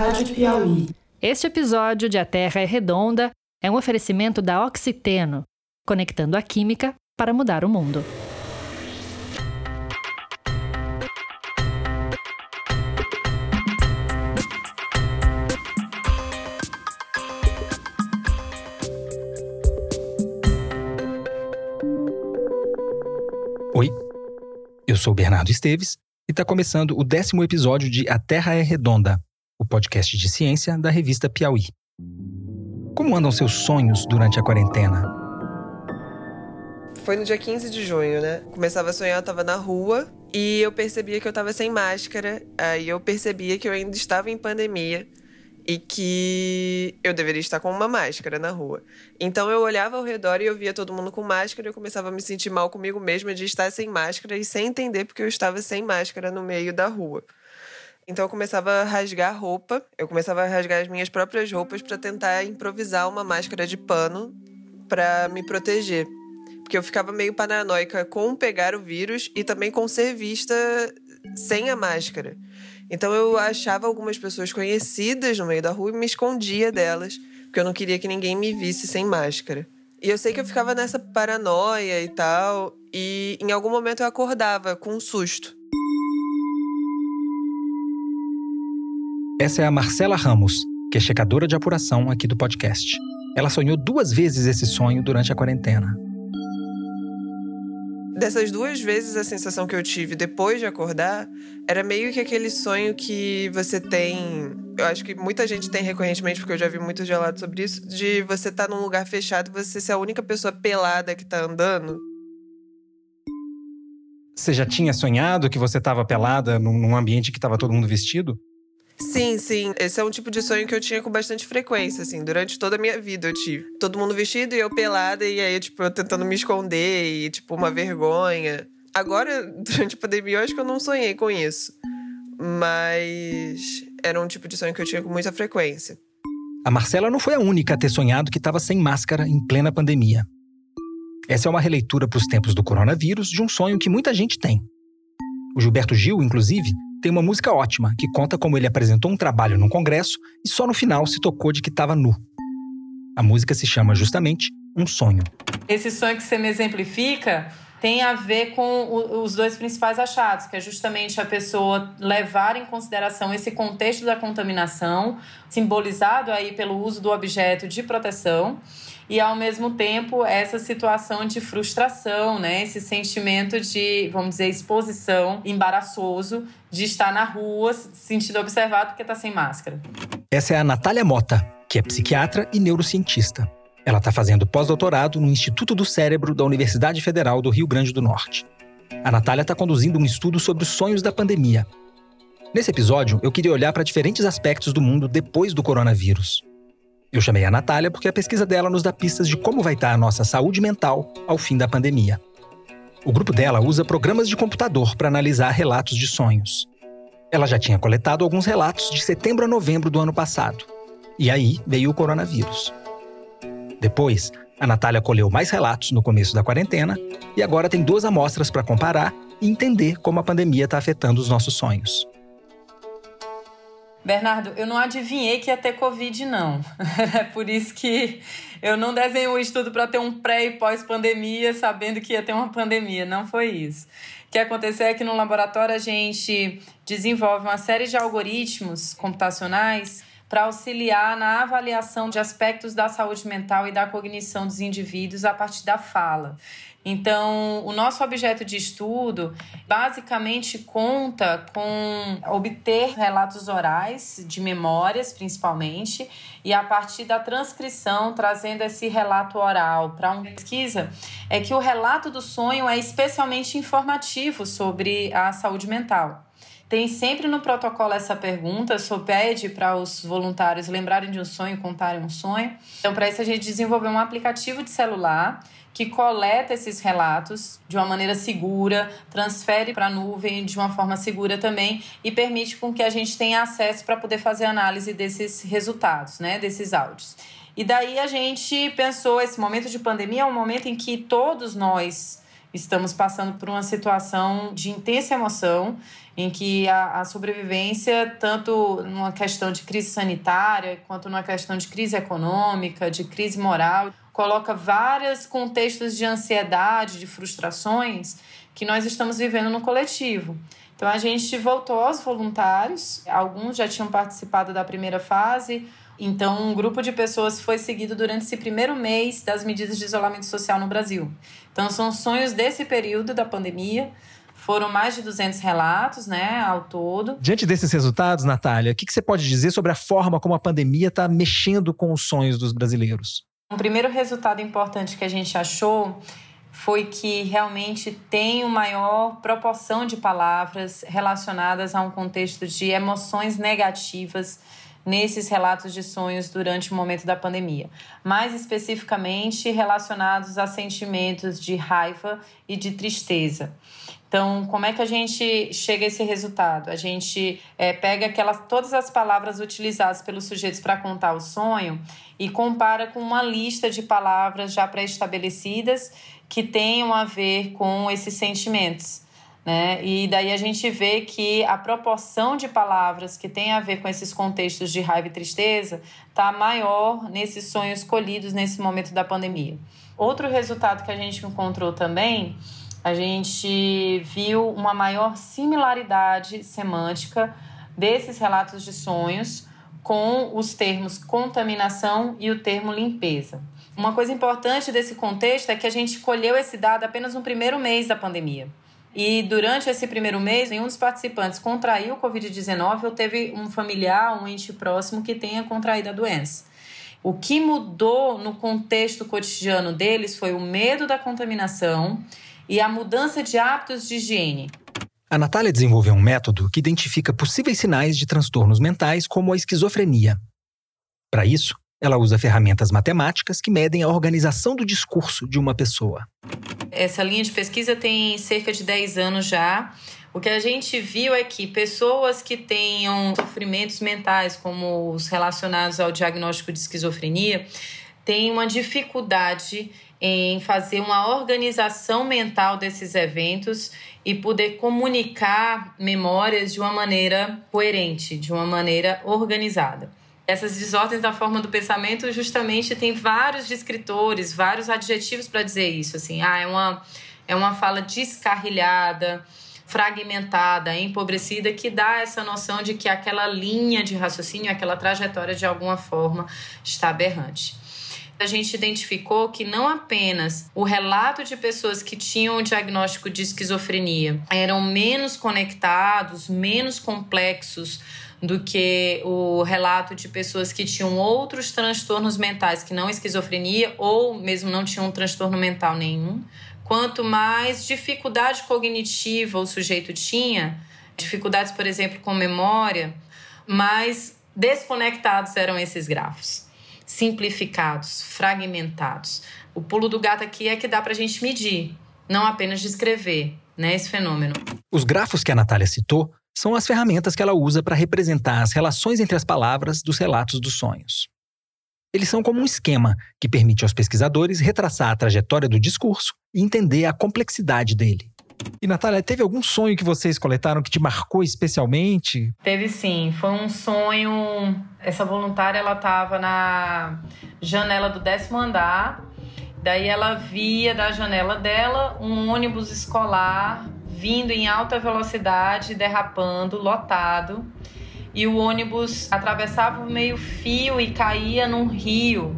Rádio Piauí. Este episódio de A Terra é Redonda é um oferecimento da Oxiteno, conectando a química para mudar o mundo. Oi, eu sou Bernardo Esteves e está começando o décimo episódio de A Terra é Redonda, o podcast de ciência da revista Piauí. Como andam seus sonhos durante a quarentena? Foi no dia 15 de junho, né? Começava a sonhar, eu tava na rua e eu percebia que eu tava sem máscara. Aí eu percebia que eu ainda estava em pandemia e que eu deveria estar com uma máscara na rua. Então eu olhava ao redor e eu via todo mundo com máscara e eu começava a me sentir mal comigo mesma de estar sem máscara e sem entender porque eu estava sem máscara no meio da rua. Então eu começava a rasgar roupa, eu começava a rasgar as minhas próprias roupas para tentar improvisar uma máscara de pano para me proteger. Porque eu ficava meio paranoica com pegar o vírus e também com ser vista sem a máscara. Então eu achava algumas pessoas conhecidas no meio da rua e me escondia delas, porque eu não queria que ninguém me visse sem máscara. E eu sei que eu ficava nessa paranoia e tal, e em algum momento eu acordava com um susto. Essa é a Marcela Ramos, que é checadora de apuração aqui do podcast. Ela sonhou duas vezes esse sonho durante a quarentena. Dessas duas vezes, a sensação que eu tive depois de acordar era meio que aquele sonho que você tem. Eu acho que muita gente tem recorrentemente, porque eu já vi muitos relatos sobre isso, de você estar tá num lugar fechado e você ser a única pessoa pelada que tá andando. Você já tinha sonhado que você estava pelada num ambiente que estava todo mundo vestido? Sim, sim. Esse é um tipo de sonho que eu tinha com bastante frequência, assim. Durante toda a minha vida eu tive. Todo mundo vestido e eu pelada, e aí, tipo, eu tentando me esconder e, tipo, uma vergonha. Agora, durante a pandemia, eu acho que eu não sonhei com isso. Mas era um tipo de sonho que eu tinha com muita frequência. A Marcela não foi a única a ter sonhado que estava sem máscara em plena pandemia. Essa é uma releitura para os tempos do coronavírus de um sonho que muita gente tem. O Gilberto Gil, inclusive, tem uma música ótima que conta como ele apresentou um trabalho num congresso e só no final se tocou de que estava nu. A música se chama justamente Um Sonho. Esse sonho que você me exemplifica tem a ver com os dois principais achados, que é justamente a pessoa levar em consideração esse contexto da contaminação, simbolizado aí pelo uso do objeto de proteção, e ao mesmo tempo essa situação de frustração, né? Esse sentimento de, vamos dizer, exposição, embaraçoso de estar na rua, se sentindo observado porque está sem máscara. Essa é a Natália Mota, que é psiquiatra e neurocientista. Ela está fazendo pós-doutorado no Instituto do Cérebro da Universidade Federal do Rio Grande do Norte. A Natália está conduzindo um estudo sobre os sonhos da pandemia. Nesse episódio, eu queria olhar para diferentes aspectos do mundo depois do coronavírus. Eu chamei a Natália porque a pesquisa dela nos dá pistas de como vai estar a nossa saúde mental ao fim da pandemia. O grupo dela usa programas de computador para analisar relatos de sonhos. Ela já tinha coletado alguns relatos de setembro a novembro do ano passado. E aí veio o coronavírus. Depois, a Natália colheu mais relatos no começo da quarentena e agora tem duas amostras para comparar e entender como a pandemia está afetando os nossos sonhos. Bernardo, eu não adivinhei que ia ter Covid, não. É por isso que eu não desenhei o estudo para ter um pré e pós-pandemia, sabendo que ia ter uma pandemia. Não foi isso. O que aconteceu é que no laboratório a gente desenvolve uma série de algoritmos computacionais para auxiliar na avaliação de aspectos da saúde mental e da cognição dos indivíduos a partir da fala. Então, o nosso objeto de estudo basicamente conta com obter relatos orais, de memórias principalmente, e a partir da transcrição, trazendo esse relato oral para uma pesquisa, é que o relato do sonho é especialmente informativo sobre a saúde mental. Tem sempre no protocolo essa pergunta, só pede para os voluntários lembrarem de um sonho, contarem um sonho. Então, para isso, a gente desenvolveu um aplicativo de celular que coleta esses relatos de uma maneira segura, transfere para a nuvem de uma forma segura também e permite com que a gente tenha acesso para poder fazer análise desses resultados, né, desses áudios. E daí a gente pensou esse momento de pandemia é um momento em que todos nós estamos passando por uma situação de intensa emoção, em que a, a, sobrevivência, tanto numa questão de crise sanitária, quanto numa questão de crise econômica, de crise moral, coloca vários contextos de ansiedade, de frustrações que nós estamos vivendo no coletivo. Então a gente voltou aos voluntários, alguns já tinham participado da primeira fase, então, um grupo de pessoas foi seguido durante esse primeiro mês das medidas de isolamento social no Brasil. Então, são sonhos desse período da pandemia. Foram mais de 200 relatos, né, ao todo. Diante desses resultados, Natália, o que você pode dizer sobre a forma como a pandemia está mexendo com os sonhos dos brasileiros? Um primeiro resultado importante que a gente achou foi que realmente tem uma maior proporção de palavras relacionadas a um contexto de emoções negativas nesses relatos de sonhos durante o momento da pandemia, mais especificamente relacionados a sentimentos de raiva e de tristeza. Então, como é que a gente chega a esse resultado? A gente é, pega aquelas, todas as palavras utilizadas pelos sujeitos para contar o sonho e compara com uma lista de palavras já pré-estabelecidas que tenham a ver com esses sentimentos. Né? E daí a gente vê que a proporção de palavras que tem a ver com esses contextos de raiva e tristeza está maior nesses sonhos colhidos nesse momento da pandemia. Outro resultado que a gente encontrou também, a gente viu uma maior similaridade semântica desses relatos de sonhos com os termos contaminação e o termo limpeza. Uma coisa importante desse contexto é que a gente colheu esse dado apenas no primeiro mês da pandemia. E durante esse primeiro mês, nenhum dos participantes contraiu o Covid-19 ou teve um familiar, um ente próximo que tenha contraído a doença. O que mudou no contexto cotidiano deles foi o medo da contaminação e a mudança de hábitos de higiene. A Natália desenvolveu um método que identifica possíveis sinais de transtornos mentais, como a esquizofrenia. Para isso, ela usa ferramentas matemáticas que medem a organização do discurso de uma pessoa. Essa linha de pesquisa tem cerca de 10 anos já. O que a gente viu é que pessoas que tenham sofrimentos mentais, como os relacionados ao diagnóstico de esquizofrenia, têm uma dificuldade em fazer uma organização mental desses eventos e poder comunicar memórias de uma maneira coerente, de uma maneira organizada. Essas desordens da forma do pensamento justamente tem vários descritores, vários adjetivos para dizer isso, assim, ah, é uma é uma fala descarrilhada, fragmentada, empobrecida que dá essa noção de que aquela linha de raciocínio, aquela trajetória de alguma forma está aberrante a gente identificou que não apenas o relato de pessoas que tinham o diagnóstico de esquizofrenia eram menos conectados, menos complexos do que o relato de pessoas que tinham outros transtornos mentais que não esquizofrenia ou mesmo não tinham um transtorno mental nenhum. Quanto mais dificuldade cognitiva o sujeito tinha, dificuldades, por exemplo, com memória, mais desconectados eram esses grafos, simplificados, fragmentados. O pulo do gato aqui é que dá para a gente medir, não apenas descrever né, esse fenômeno. Os grafos que a Natália citou são as ferramentas que ela usa para representar as relações entre as palavras dos relatos dos sonhos. Eles são como um esquema que permite aos pesquisadores retraçar a trajetória do discurso e entender a complexidade dele. E Natália, teve algum sonho que vocês coletaram que te marcou especialmente? Teve sim, foi um sonho. Essa voluntária ela estava na janela do décimo andar. Daí ela via da janela dela um ônibus escolar vindo em alta velocidade, derrapando, lotado. E o ônibus atravessava o meio-fio e caía num rio.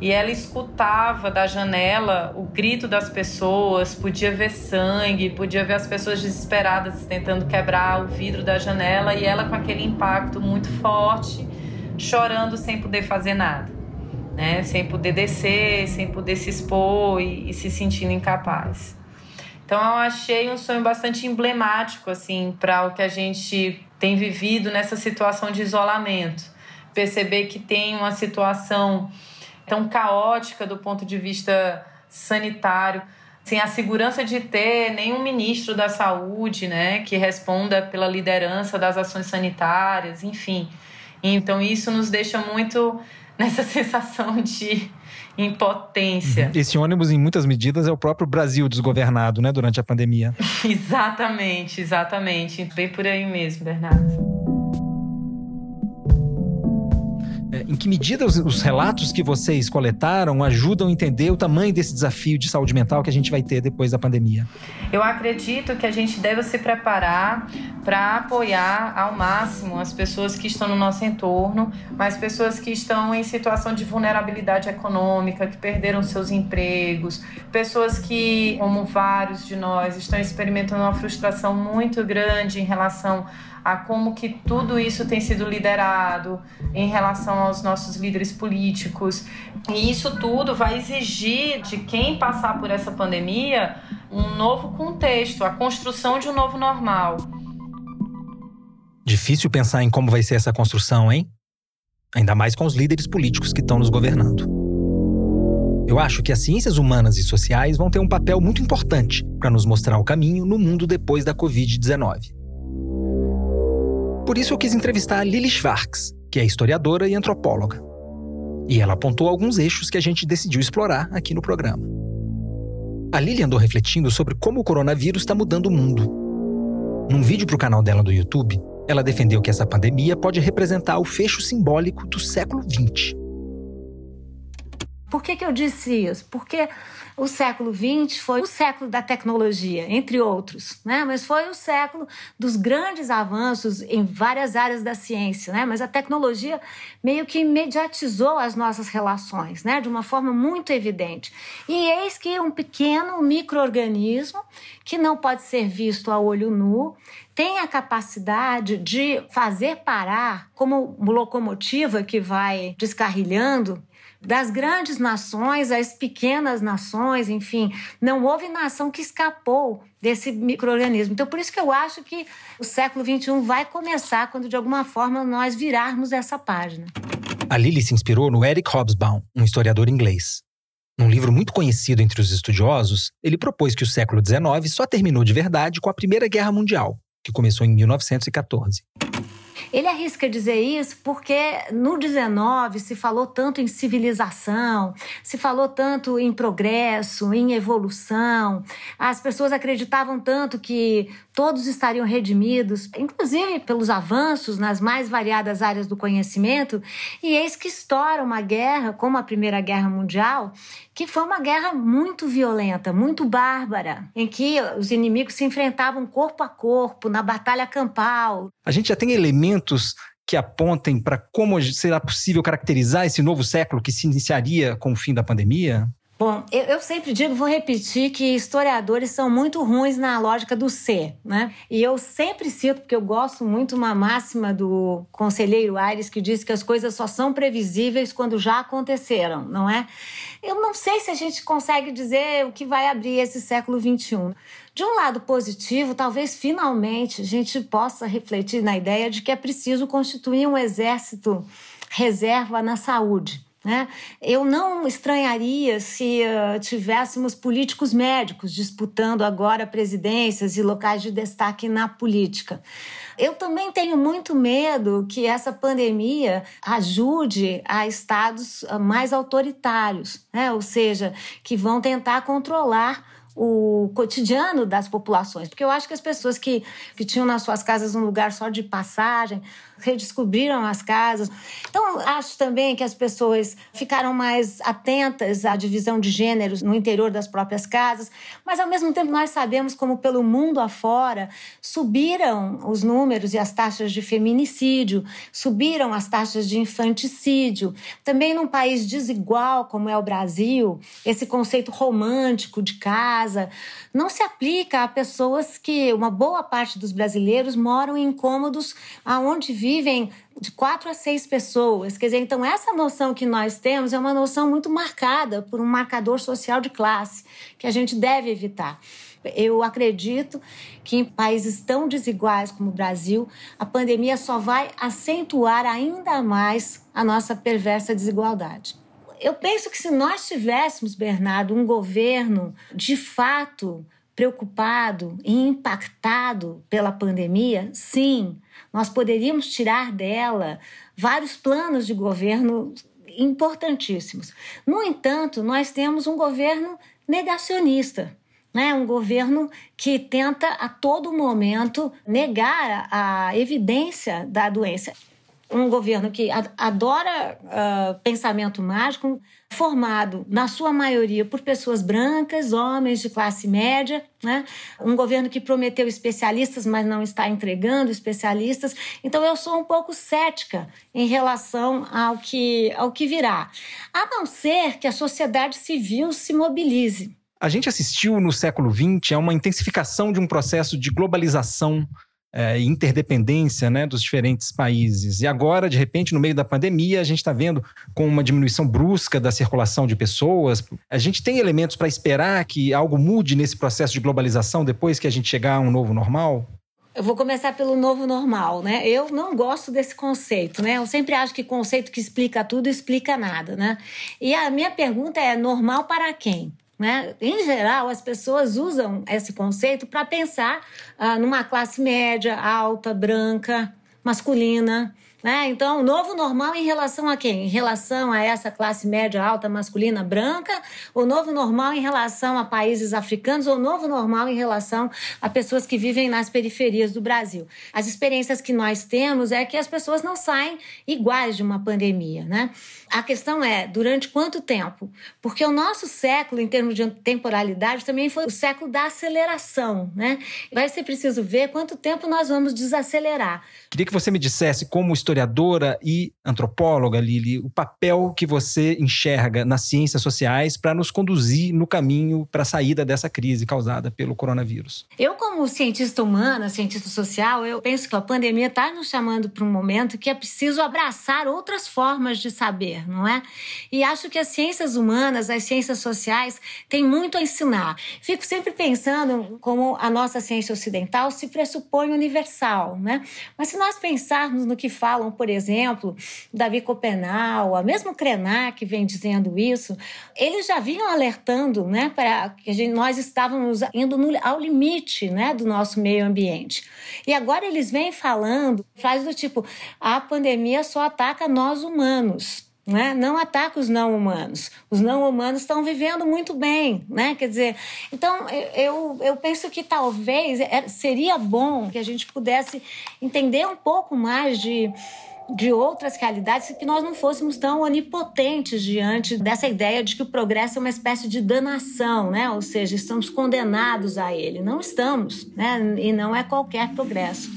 E ela escutava da janela o grito das pessoas, podia ver sangue, podia ver as pessoas desesperadas tentando quebrar o vidro da janela e ela com aquele impacto muito forte, chorando sem poder fazer nada, né? Sem poder descer, sem poder se expor e, e se sentindo incapaz. Então eu achei um sonho bastante emblemático assim para o que a gente tem vivido nessa situação de isolamento. Perceber que tem uma situação tão caótica do ponto de vista sanitário, sem a segurança de ter nenhum ministro da saúde, né, que responda pela liderança das ações sanitárias, enfim. Então isso nos deixa muito nessa sensação de impotência. Uhum. Esse ônibus, em muitas medidas, é o próprio Brasil desgovernado, né, durante a pandemia. exatamente, exatamente. Bem por aí mesmo, Bernardo. Em que medida os, os, relatos que vocês coletaram ajudam a entender o tamanho desse desafio de saúde mental que a gente vai ter depois da pandemia? Eu acredito que a gente deve se preparar para apoiar ao máximo as pessoas que estão no nosso entorno, mas pessoas que estão em situação de vulnerabilidade econômica, que perderam seus empregos, pessoas que, como vários de nós, estão experimentando uma frustração muito grande em relação a como que tudo isso tem sido liderado em relação aos nossos líderes políticos. E isso tudo vai exigir de quem passar por essa pandemia um novo contexto, a construção de um novo normal. Difícil pensar em como vai ser essa construção, hein? Ainda mais com os líderes políticos que estão nos governando. Eu acho que as ciências humanas e sociais vão ter um papel muito importante para nos mostrar o caminho no mundo depois da Covid-19. Por isso eu quis entrevistar a Lili Schwartz, que é historiadora e antropóloga. E ela apontou alguns eixos que a gente decidiu explorar aqui no programa. A Lili andou refletindo sobre como o coronavírus está mudando o mundo. Num vídeo para o canal dela do YouTube, ela defendeu que essa pandemia pode representar o fecho simbólico do século XX. Por que, que eu disse isso? Porque o século XX foi o século da tecnologia, entre outros, né? mas foi o século dos grandes avanços em várias áreas da ciência. Né? Mas a tecnologia meio que imediatizou as nossas relações né? de uma forma muito evidente. E eis que um pequeno microorganismo, que não pode ser visto a olho nu, tem a capacidade de fazer parar, como locomotiva que vai descarrilhando, das grandes nações às pequenas nações, enfim, não houve nação que escapou desse microorganismo. Então, por isso que eu acho que o século XXI vai começar quando, de alguma forma, nós virarmos essa página. A Lily se inspirou no Eric Hobsbawm, um historiador inglês. Num livro muito conhecido entre os estudiosos, ele propôs que o século XIX só terminou de verdade com a Primeira Guerra Mundial, que começou em 1914. Ele arrisca dizer isso porque no 19 se falou tanto em civilização, se falou tanto em progresso, em evolução. As pessoas acreditavam tanto que todos estariam redimidos, inclusive pelos avanços nas mais variadas áreas do conhecimento, e eis que estoura uma guerra, como a Primeira Guerra Mundial, que foi uma guerra muito violenta, muito bárbara, em que os inimigos se enfrentavam corpo a corpo, na batalha campal. A gente já tem elementos que apontem para como será possível caracterizar esse novo século que se iniciaria com o fim da pandemia? Bom, eu, eu, sempre digo, vou repetir, que historiadores são muito ruins na lógica do ser, né? E eu sempre cito, porque eu gosto muito uma máxima do conselheiro Aires, que diz que as coisas só são previsíveis quando já aconteceram, não é? Eu não sei se a gente consegue dizer o que vai abrir esse século XXI. De um lado positivo, talvez finalmente a gente possa refletir na ideia de que é preciso constituir um exército reserva na saúde né? Eu não estranharia se uh, tivéssemos políticos médicos disputando agora presidências e locais de destaque na política. Eu também tenho muito medo que essa pandemia ajude a estados ah, mais autoritários, né? ou seja, que vão tentar controlar o cotidiano das populações, porque eu acho que as pessoas que, que tinham nas suas casas um lugar só de passagem redescobriram as casas. Então, acho também que as pessoas ficaram mais atentas à divisão de gêneros no interior das próprias casas, mas ao mesmo tempo nós sabemos como pelo mundo afora subiram os números e as taxas de feminicídio, subiram as taxas de infanticídio. Também num país desigual como é o Brasil, esse conceito romântico de casa não se aplica a pessoas que uma boa parte dos brasileiros moram em cômodos aonde vivem vivem de quatro a seis pessoas. Quer dizer, então essa noção que nós temos é uma noção muito marcada por um marcador social de classe que a gente deve evitar. Eu acredito que em países tão desiguais como o Brasil, a pandemia só vai acentuar ainda mais a nossa perversa desigualdade. Eu penso que se nós tivéssemos, Bernardo, um governo de fato preocupado e impactado pela pandemia? Sim, nós poderíamos tirar dela vários planos de governo importantíssimos. No entanto, nós temos um governo negacionista. Né, um governo que tenta a todo momento negar a evidência da doença um governo que adora uh, pensamento mágico, formado, na sua maioria, por pessoas brancas, homens de classe média, né? um governo que prometeu especialistas, mas não está entregando especialistas. Então, eu sou um pouco cética em relação ao que, ao que virá, a não ser que a sociedade civil se mobilize. A gente assistiu no século XX a uma intensificação de um processo de globalização é, interdependência né, dos diferentes países. E agora, de repente, no meio da pandemia, a gente está vendo com uma diminuição brusca da circulação de pessoas. A gente tem elementos para esperar que algo mude nesse processo de globalização depois que a gente chegar a um novo normal? Eu vou começar pelo novo normal, né? Eu não gosto desse conceito, né? Eu sempre acho que conceito que explica tudo explica nada, né? E a minha pergunta é: normal para quem? Né? Em geral, as pessoas usam esse conceito para pensar ah, numa classe média, alta, branca, masculina. Né? Então, o novo normal em relação a quem? Em relação a essa classe média alta masculina branca, o novo normal em relação a países africanos, ou novo normal em relação a pessoas que vivem nas periferias do Brasil. As experiências que nós temos é que as pessoas não saem iguais de uma pandemia. Né? A questão é, durante quanto tempo? Porque o nosso século, em termos de temporalidade, também foi o século da aceleração. Né? Vai ser preciso ver quanto tempo nós vamos desacelerar. Queria que você me dissesse como historiadora e antropóloga, Lili, o papel que você enxerga nas ciências sociais para nos conduzir no caminho para a saída dessa crise causada pelo coronavírus. Eu, como cientista humana, cientista social, eu penso que a pandemia está nos chamando para um momento que é preciso abraçar outras formas de saber, não é? E acho que as ciências humanas, as ciências sociais, têm muito a ensinar. Fico sempre pensando como a nossa ciência ocidental se pressupõe universal, né? Mas se nós pensarmos no que fala falam, por exemplo, Davi Copenau, a mesmo Krenak vem dizendo isso, eles já vinham alertando né, para que gente, nós estávamos indo no, ao limite né, do nosso meio ambiente. E agora eles vêm falando, faz do tipo, a pandemia só ataca nós humanos. Né? Não ataca os não humanos. Os não humanos estão vivendo muito bem, né? Quer dizer, então eu, eu penso que talvez é, seria bom que a gente pudesse entender um pouco mais de de outras realidades que nós não fôssemos tão onipotentes diante dessa ideia de que o progresso é uma espécie de danação, né? Ou seja, estamos condenados a ele. Não estamos, né? E não é qualquer progresso.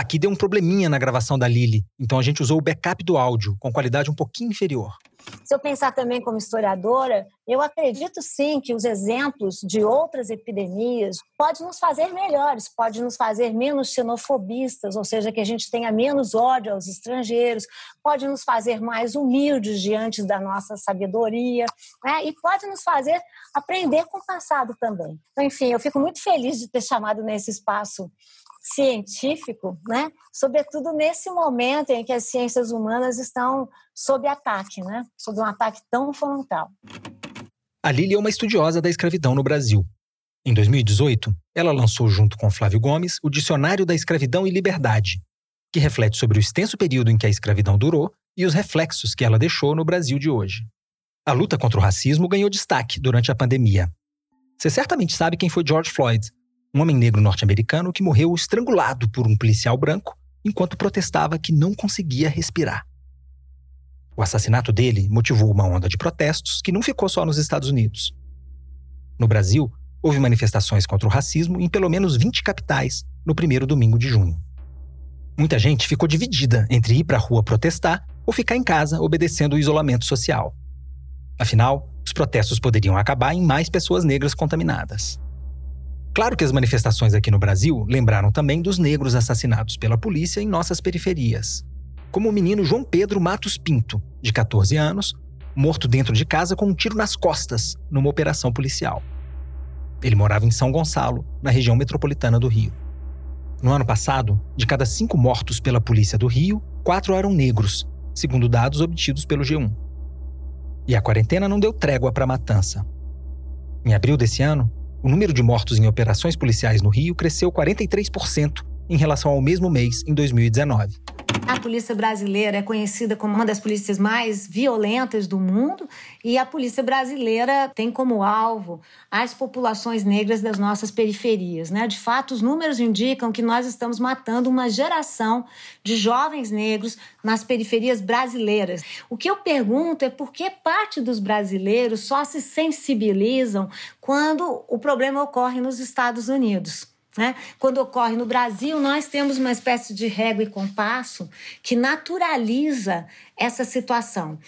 Aqui deu um probleminha na gravação da Lili, então a gente usou o backup do áudio, com qualidade um pouquinho inferior. Se eu pensar também como historiadora, eu acredito sim que os exemplos de outras epidemias podem nos fazer melhores, pode nos fazer menos xenofobistas, ou seja, que a gente tenha menos ódio aos estrangeiros, pode nos fazer mais humildes diante da nossa sabedoria, né? e pode nos fazer aprender com o passado também. Então, enfim, eu fico muito feliz de ter chamado nesse espaço científico, né? sobretudo nesse momento em que as ciências humanas estão sob ataque, né? sob um ataque tão frontal. A Lili é uma estudiosa da escravidão no Brasil. Em 2018, ela lançou junto com Flávio Gomes o Dicionário da Escravidão e Liberdade, que reflete sobre o extenso período em que a escravidão durou e os reflexos que ela deixou no Brasil de hoje. A luta contra o racismo ganhou destaque durante a pandemia. Você certamente sabe quem foi George Floyd, um homem negro norte-americano que morreu estrangulado por um policial branco enquanto protestava que não conseguia respirar. O assassinato dele motivou uma onda de protestos que não ficou só nos Estados Unidos. No Brasil, houve manifestações contra o racismo em pelo menos 20 capitais no primeiro domingo de junho. Muita gente ficou dividida entre ir para a rua protestar ou ficar em casa obedecendo o isolamento social. Afinal, os protestos poderiam acabar em mais pessoas negras contaminadas. Claro que as manifestações aqui no Brasil lembraram também dos negros assassinados pela polícia em nossas periferias. Como o menino João Pedro Matos Pinto, de 14 anos, morto dentro de casa com um tiro nas costas numa operação policial. Ele morava em São Gonçalo, na região metropolitana do Rio. No ano passado, de cada cinco mortos pela polícia do Rio, quatro eram negros, segundo dados obtidos pelo G1. E a quarentena não deu trégua para a matança. Em abril desse ano, o número de mortos em operações policiais no Rio cresceu 43% em relação ao mesmo mês em 2019. A polícia brasileira é conhecida como uma das polícias mais violentas do mundo e a polícia brasileira tem como alvo as populações negras das nossas periferias. Né? De fato, os números indicam que nós estamos matando uma geração de jovens negros nas periferias brasileiras. O que eu pergunto é por que parte dos brasileiros só se sensibilizam quando o problema ocorre nos Estados Unidos. Né? Quando ocorre no Brasil, nós temos uma espécie de régua e compasso que naturaliza essa situação.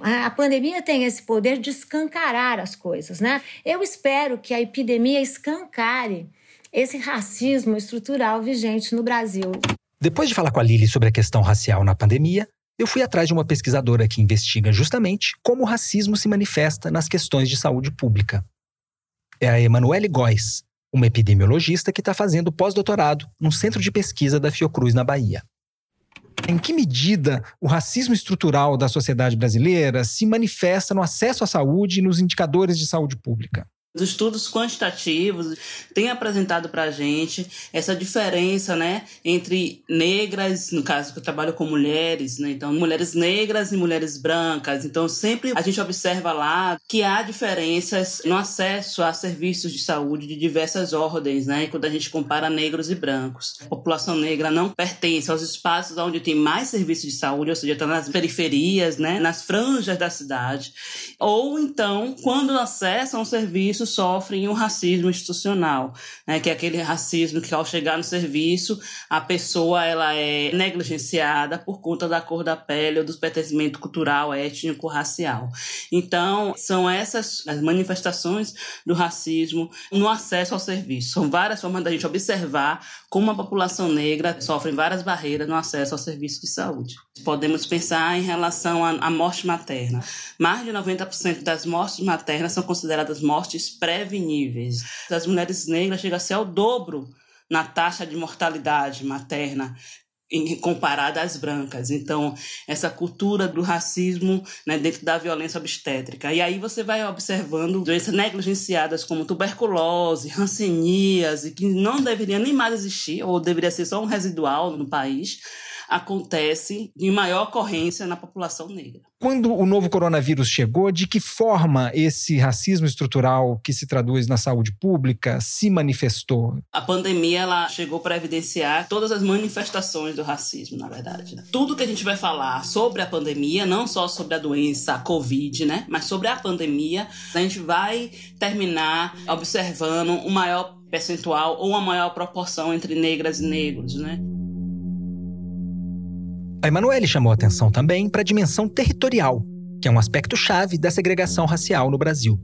A pandemia tem esse poder de escancarar as coisas. Né? Eu espero que a epidemia escancare esse racismo estrutural vigente no Brasil. Depois de falar com a Lili sobre a questão racial na pandemia, eu fui atrás de uma pesquisadora que investiga justamente como o racismo se manifesta nas questões de saúde pública. É a Emanuele Góes, uma epidemiologista que está fazendo pós-doutorado no centro de pesquisa da Fiocruz, na Bahia. Em que medida o racismo estrutural da sociedade brasileira se manifesta no acesso à saúde e nos indicadores de saúde pública? Os estudos quantitativos têm apresentado para a gente essa diferença né, entre negras, no caso que eu trabalho com mulheres, né, então mulheres negras e mulheres brancas. Então sempre a gente observa lá que há diferenças no acesso a serviços de saúde de diversas ordens, né, quando a gente compara negros e brancos. A população negra não pertence aos espaços onde tem mais serviços de saúde, ou seja, está nas periferias, né, nas franjas da cidade. Ou então, quando acessam serviços sofrem um racismo institucional, né, que é aquele racismo que ao chegar no serviço a pessoa ela é negligenciada por conta da cor da pele ou do pertencimento cultural, étnico, racial. Então são essas as manifestações do racismo no acesso ao serviço. São várias formas da gente observar como a população negra sofre várias barreiras no acesso ao serviço de saúde. Podemos pensar em relação à morte materna. Mais de 90% das mortes maternas são consideradas mortes preveníveis. As mulheres negras chegam a ser ao dobro na taxa de mortalidade materna comparada às brancas. Então, essa cultura do racismo né, dentro da violência obstétrica. E aí você vai observando doenças negligenciadas como tuberculose, hanseníase, que não deveria nem mais existir, ou deveria ser só um residual no país, acontece em maior ocorrência na população negra. Quando o novo coronavírus chegou, de que forma esse racismo estrutural que se traduz na saúde pública se manifestou? A pandemia ela chegou para evidenciar todas as manifestações do racismo, na verdade. Né? Tudo que a gente vai falar sobre a pandemia, não só sobre a doença a Covid, né, mas sobre a pandemia, a gente vai terminar observando um maior percentual ou uma maior proporção entre negras e negros, né? A Emanuele chamou atenção também para a dimensão territorial, que é um aspecto chave da segregação racial no Brasil.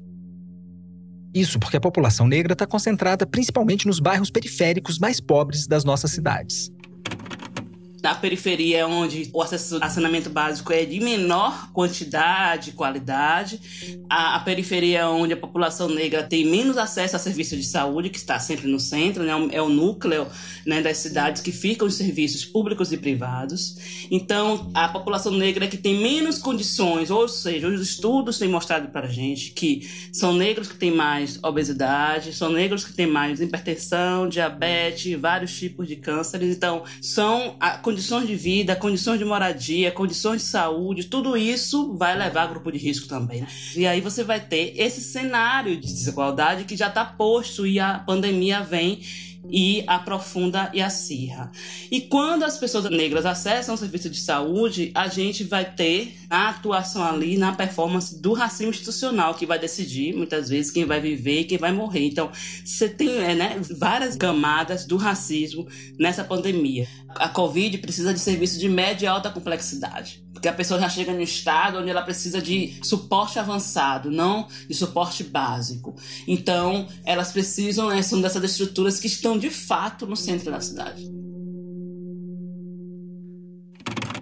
Isso porque a população negra está concentrada principalmente nos bairros periféricos mais pobres das nossas cidades. Na periferia, onde o acesso ao saneamento básico é de menor quantidade e qualidade. A, a, periferia, onde a população negra tem menos acesso a serviços de saúde, que está sempre no centro, né? é o núcleo né, das cidades que ficam os serviços públicos e privados. Então, a população negra que tem menos condições, ou seja, os estudos têm mostrado para a gente que são negros que têm mais obesidade, são negros que têm mais hipertensão, diabetes, vários tipos de cânceres. Então, são a, condições de vida, condições de moradia, condições de saúde, tudo isso vai levar a grupo de risco também. Né? E aí você vai ter esse cenário de desigualdade que já está posto e a pandemia vem e aprofunda e acirra. E quando as pessoas negras acessam o serviço de saúde, a gente vai ter a atuação ali na performance do racismo institucional, que vai decidir muitas vezes quem vai viver e quem vai morrer. Então, você tem é, né, várias camadas do racismo nessa pandemia. A Covid precisa de serviço de média e alta complexidade porque a pessoa já chega no estado onde ela precisa de suporte avançado, não de suporte básico. Então, elas precisam, né, são dessas estruturas que estão de fato no centro da cidade.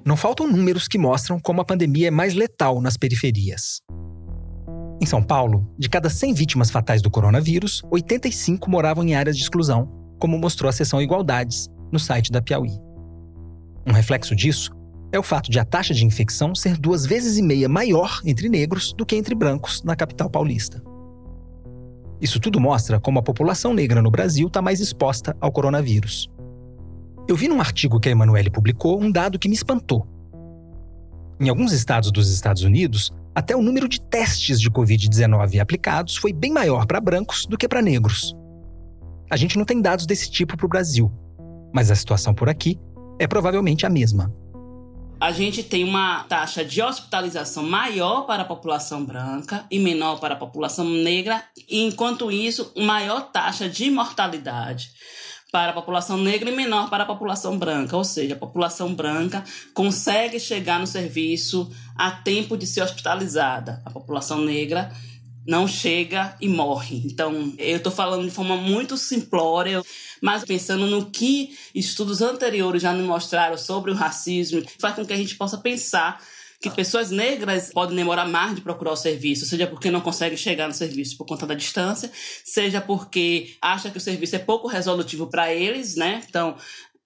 Não faltam números que mostram como a pandemia é mais letal nas periferias. Em São Paulo, de cada 100 vítimas fatais do coronavírus, 85 moravam em áreas de exclusão, como mostrou a seção Igualdades no site da Piauí. Um reflexo disso é o fato de a taxa de infecção ser duas vezes e meia maior entre negros do que entre brancos na capital paulista. Isso tudo mostra como a população negra no Brasil está mais exposta ao coronavírus. Eu vi num artigo que a Emanuele publicou um dado que me espantou. Em alguns estados dos Estados Unidos, até o número de testes de Covid-19 aplicados foi bem maior para brancos do que para negros. A gente não tem dados desse tipo para o Brasil, mas a situação por aqui é provavelmente a mesma. A gente tem uma taxa de hospitalização maior para a população branca e menor para a população negra, e enquanto isso, maior taxa de mortalidade para a população negra e menor para a população branca. Ou seja, a população branca consegue chegar no serviço a tempo de ser hospitalizada. A população negra não chega e morre. Então, eu estou falando de forma muito simplória, mas pensando no que estudos anteriores já nos mostraram sobre o racismo, faz com que a gente possa pensar que pessoas negras podem demorar mais de procurar o serviço, seja porque não conseguem chegar no serviço por conta da distância, seja porque acha que o serviço é pouco resolutivo para eles, né? Então,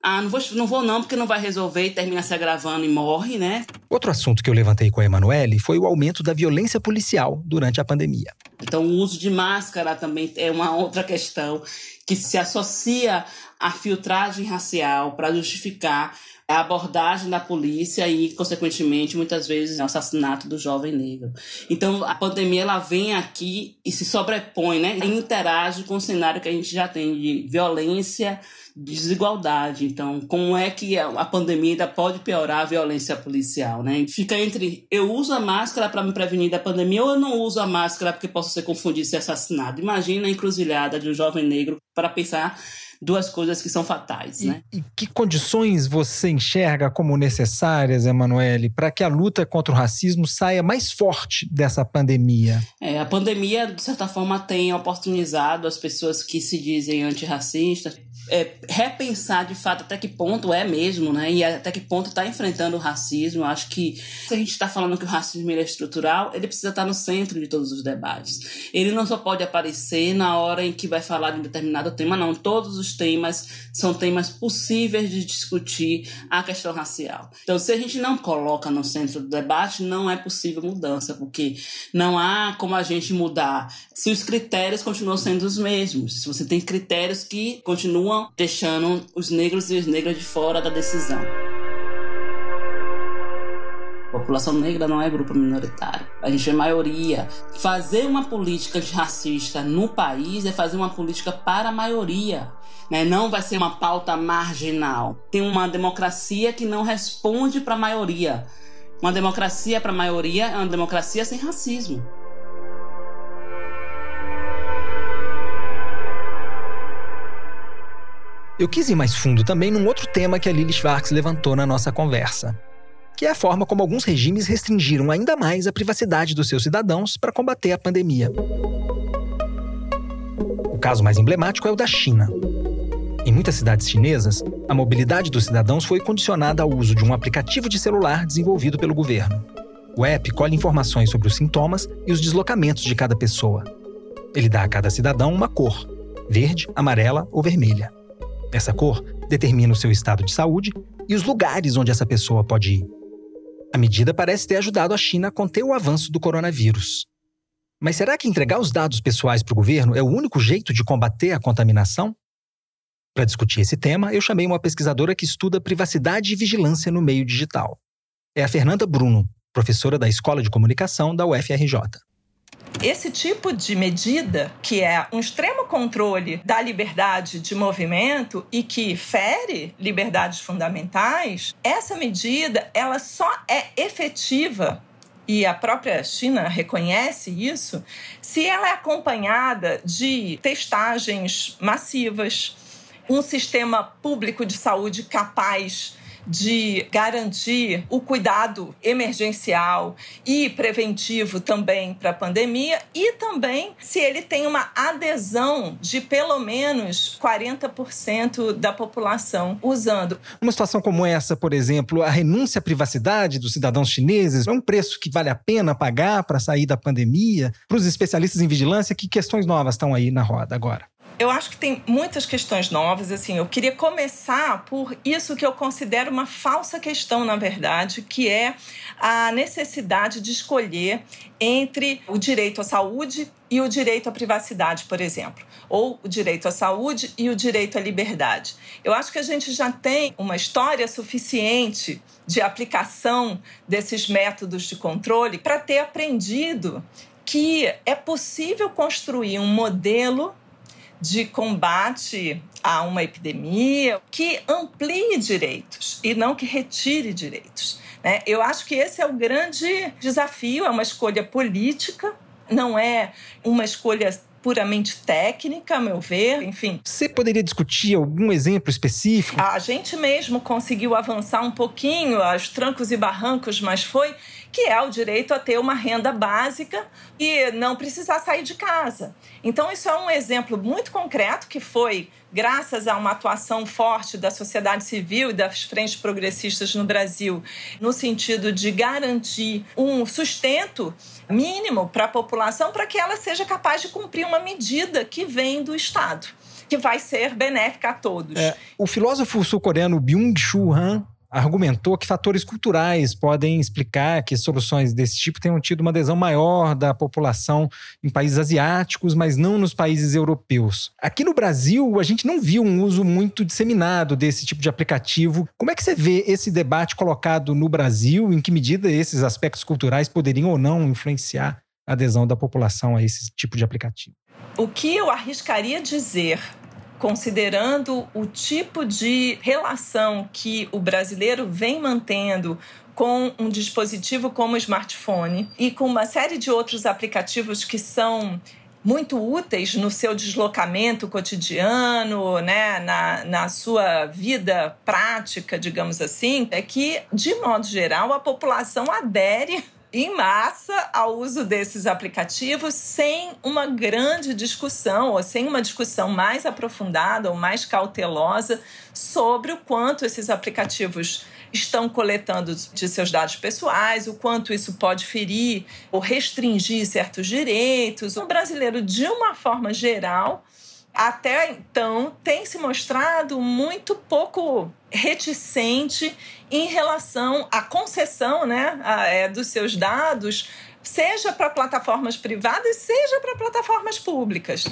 ah, não vou, não vou não, porque não vai resolver e termina se agravando e morre, né? Outro assunto que eu levantei com a Emanuele foi o aumento da violência policial durante a pandemia. Então, o uso de máscara também é uma outra questão que se associa à filtragem racial para justificar a abordagem da polícia e, consequentemente, muitas vezes, o assassinato do jovem negro. Então, a pandemia ela vem aqui e se sobrepõe, né? E interage com o cenário que a gente já tem de violência, desigualdade. Então, como é que a pandemia ainda pode piorar a violência policial, né? Fica entre eu uso a máscara para me prevenir da pandemia ou eu não uso a máscara porque posso ser confundido e ser assassinado. Imagina a encruzilhada de um jovem negro para pensar duas coisas que são fatais, e, né? E que condições você enxerga como necessárias, Emanuele, para que a luta contra o racismo saia mais forte dessa pandemia? É, a pandemia, de certa forma, tem oportunizado as pessoas que se dizem antirracistas é, repensar de fato até que ponto é mesmo, né? E até que ponto está enfrentando o racismo. Acho que se a gente está falando que o racismo é estrutural, ele precisa estar tá no centro de todos os debates. Ele não só pode aparecer na hora em que vai falar de um determinado tema, não. Todos os temas são temas possíveis de discutir a questão racial. Então, se a gente não coloca no centro do debate, não é possível mudança, porque não há como a gente mudar se os critérios continuam sendo os mesmos. Se você tem critérios que continuam deixando os negros e as negras de fora da decisão. A população negra não é grupo minoritário. A gente é maioria. Fazer uma política racista no país é fazer uma política para a maioria. Né? Não vai ser uma pauta marginal. Tem uma democracia que não responde para a maioria. Uma democracia para a maioria é uma democracia sem racismo. Eu quis ir mais fundo também num outro tema que a Lili Schwartz levantou na nossa conversa, que é a forma como alguns regimes restringiram ainda mais a privacidade dos seus cidadãos para combater a pandemia. O caso mais emblemático é o da China. Em muitas cidades chinesas, a mobilidade dos cidadãos foi condicionada ao uso de um aplicativo de celular desenvolvido pelo governo. O app colhe informações sobre os sintomas e os deslocamentos de cada pessoa. Ele dá a cada cidadão uma cor: verde, amarela ou vermelha. Essa cor determina o seu estado de saúde e os lugares onde essa pessoa pode ir. A medida parece ter ajudado a China a conter o avanço do coronavírus. Mas será que entregar os dados pessoais para o governo é o único jeito de combater a contaminação? Para discutir esse tema, eu chamei uma pesquisadora que estuda privacidade e vigilância no meio digital. É a Fernanda Bruno, professora da Escola de Comunicação da UFRJ. Esse tipo de medida, que é um extremo controle da liberdade de movimento e que fere liberdades fundamentais, essa medida ela só é efetiva e a própria China reconhece isso, se ela é acompanhada de testagens massivas, um sistema público de saúde capaz de garantir o cuidado emergencial e preventivo também para a pandemia e também se ele tem uma adesão de pelo menos 40% da população usando. Uma situação como essa, por exemplo, a renúncia à privacidade dos cidadãos chineses é um preço que vale a pena pagar para sair da pandemia? Para os especialistas em vigilância, que questões novas estão aí na roda agora? Eu acho que tem muitas questões novas. Assim, eu queria começar por isso que eu considero uma falsa questão, na verdade, que é a necessidade de escolher entre o direito à saúde e o direito à privacidade, por exemplo, ou o direito à saúde e o direito à liberdade. Eu acho que a gente já tem uma história suficiente de aplicação desses métodos de controle para ter aprendido que é possível construir um modelo de combate a uma epidemia que amplie direitos e não que retire direitos. Né? Eu acho que esse é o grande desafio, é uma escolha política, não é uma escolha puramente técnica, a meu ver, enfim. Você poderia discutir algum exemplo específico? A gente mesmo conseguiu avançar um pouquinho aos trancos e barrancos, mas foi que é o direito a ter uma renda básica e não precisar sair de casa. Então, isso é um exemplo muito concreto que foi graças a uma atuação forte da sociedade civil e das frentes progressistas no Brasil, no sentido de garantir um sustento mínimo para a população para que ela seja capaz de cumprir uma medida que vem do Estado que vai ser benéfica a todos. É, o filósofo sul-coreano Byung-Chul Han argumentou que fatores culturais podem explicar que soluções desse tipo tenham tido uma adesão maior da população em países asiáticos, mas não nos países europeus. Aqui no Brasil, a gente não viu um uso muito disseminado desse tipo de aplicativo. Como é que você vê esse debate colocado no Brasil? Em que medida esses aspectos culturais poderiam ou não influenciar a adesão da população a esse tipo de aplicativo? O que eu arriscaria dizer considerando o tipo de relação que o brasileiro vem mantendo com um dispositivo como o smartphone e com uma série de outros aplicativos que são muito úteis no seu deslocamento cotidiano, né, na, na sua vida prática, digamos assim, é que, de modo geral, a população adere em massa ao uso desses aplicativos sem uma grande discussão ou sem uma discussão mais aprofundada ou mais cautelosa sobre o quanto esses aplicativos estão coletando de seus dados pessoais, o quanto isso pode ferir ou restringir certos direitos. O brasileiro, de uma forma geral, até então tem se mostrado muito pouco reticente em relação à concessão né, a, é, dos seus dados, seja para plataformas privadas, seja para plataformas públicas.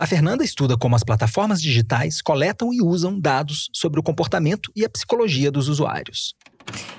A Fernanda estuda como as plataformas digitais coletam e usam dados sobre o comportamento e a psicologia dos usuários.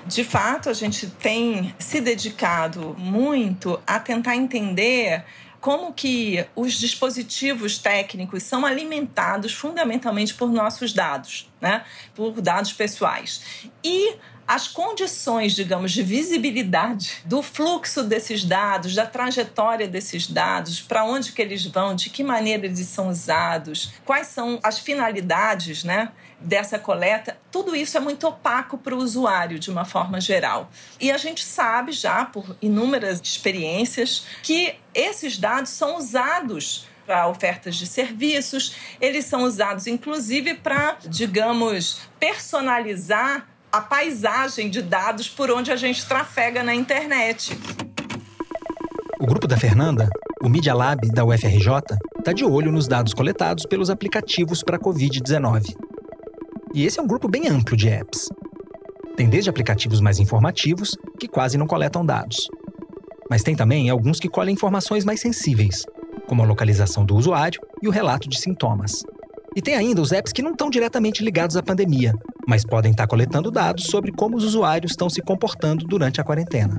De fato, a gente tem se dedicado muito a tentar entender como que os dispositivos técnicos são alimentados fundamentalmente por nossos dados, né? por dados pessoais. E as condições, digamos, de visibilidade do fluxo desses dados, da trajetória desses dados, para onde que eles vão, de que maneira eles são usados, quais são as finalidades, né? Dessa coleta, tudo isso é muito opaco para o usuário de uma forma geral. E a gente sabe já por inúmeras experiências que esses dados são usados para ofertas de serviços, eles são usados inclusive para, digamos, personalizar a paisagem de dados por onde a gente trafega na internet. O grupo da Fernanda, o Media Lab da UFRJ, está de olho nos dados coletados pelos aplicativos para a Covid-19. E esse é um grupo bem amplo de apps. Tem desde aplicativos mais informativos, que quase não coletam dados. Mas tem também alguns que colhem informações mais sensíveis, como a localização do usuário e o relato de sintomas. E tem ainda os apps que não estão diretamente ligados à pandemia, mas podem estar coletando dados sobre como os usuários estão se comportando durante a quarentena.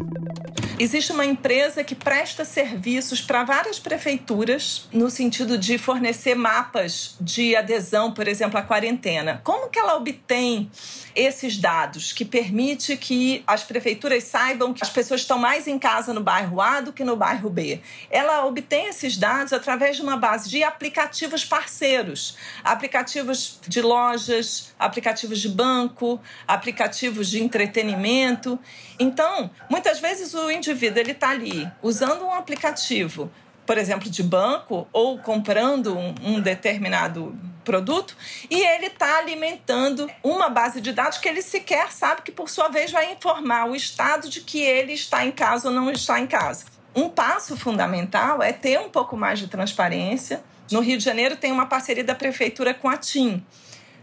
Existe uma empresa que presta serviços para várias prefeituras no sentido de fornecer mapas de adesão, por exemplo, à quarentena. Como que ela obtém esses dados que permite que as prefeituras saibam que as pessoas estão mais em casa no bairro A do que no bairro B? Ela obtém esses dados através de uma base de aplicativos parceiros, aplicativos de lojas, aplicativos de banco, aplicativos de entretenimento. Então, muitas vezes o indivíduo ele está ali usando um aplicativo, por exemplo, de banco ou comprando um, um determinado produto e ele está alimentando uma base de dados que ele sequer sabe que, por sua vez, vai informar o Estado de que ele está em casa ou não está em casa. Um passo fundamental é ter um pouco mais de transparência No Rio de Janeiro tem uma parceria da prefeitura com a TIM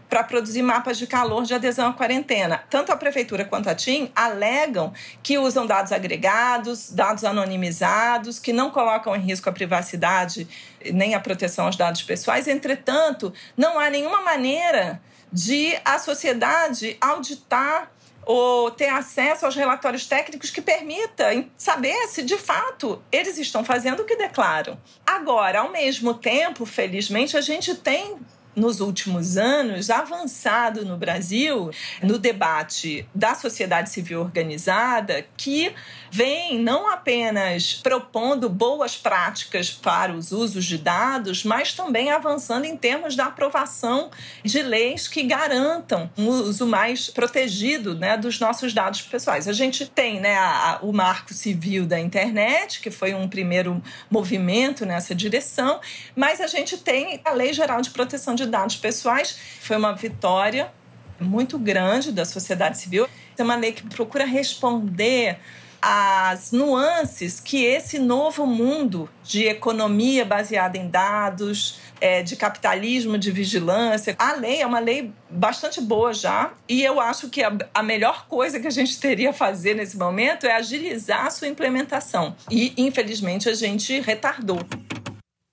para produzir mapas de calor de adesão à quarentena. Tanto a prefeitura quanto a TIM alegam que usam dados agregados, dados anonimizados, que não colocam em risco a privacidade nem a proteção aos dados pessoais. Entretanto, não há nenhuma maneira de a sociedade auditar ou ter acesso aos relatórios técnicos que permita saber se de fato eles estão fazendo o que declaram. Agora, ao mesmo tempo, felizmente, a gente tem nos últimos anos, avançado no Brasil no debate da sociedade civil organizada, que vem não apenas propondo boas práticas para os usos de dados, mas também avançando em termos da aprovação de leis que garantam um uso mais protegido né, dos nossos dados pessoais. A gente tem né, a, o Marco Civil da Internet, que foi um primeiro movimento nessa direção, mas a gente tem a Lei Geral de Proteção de dados pessoais. Foi uma vitória muito grande da sociedade civil. É uma lei que procura responder às nuances que esse novo mundo de economia baseada em dados, é, de capitalismo, de vigilância. A lei é uma lei bastante boa já, e eu acho que a, melhor coisa que a gente teria a fazer nesse momento é agilizar a sua implementação. E, infelizmente, a gente retardou.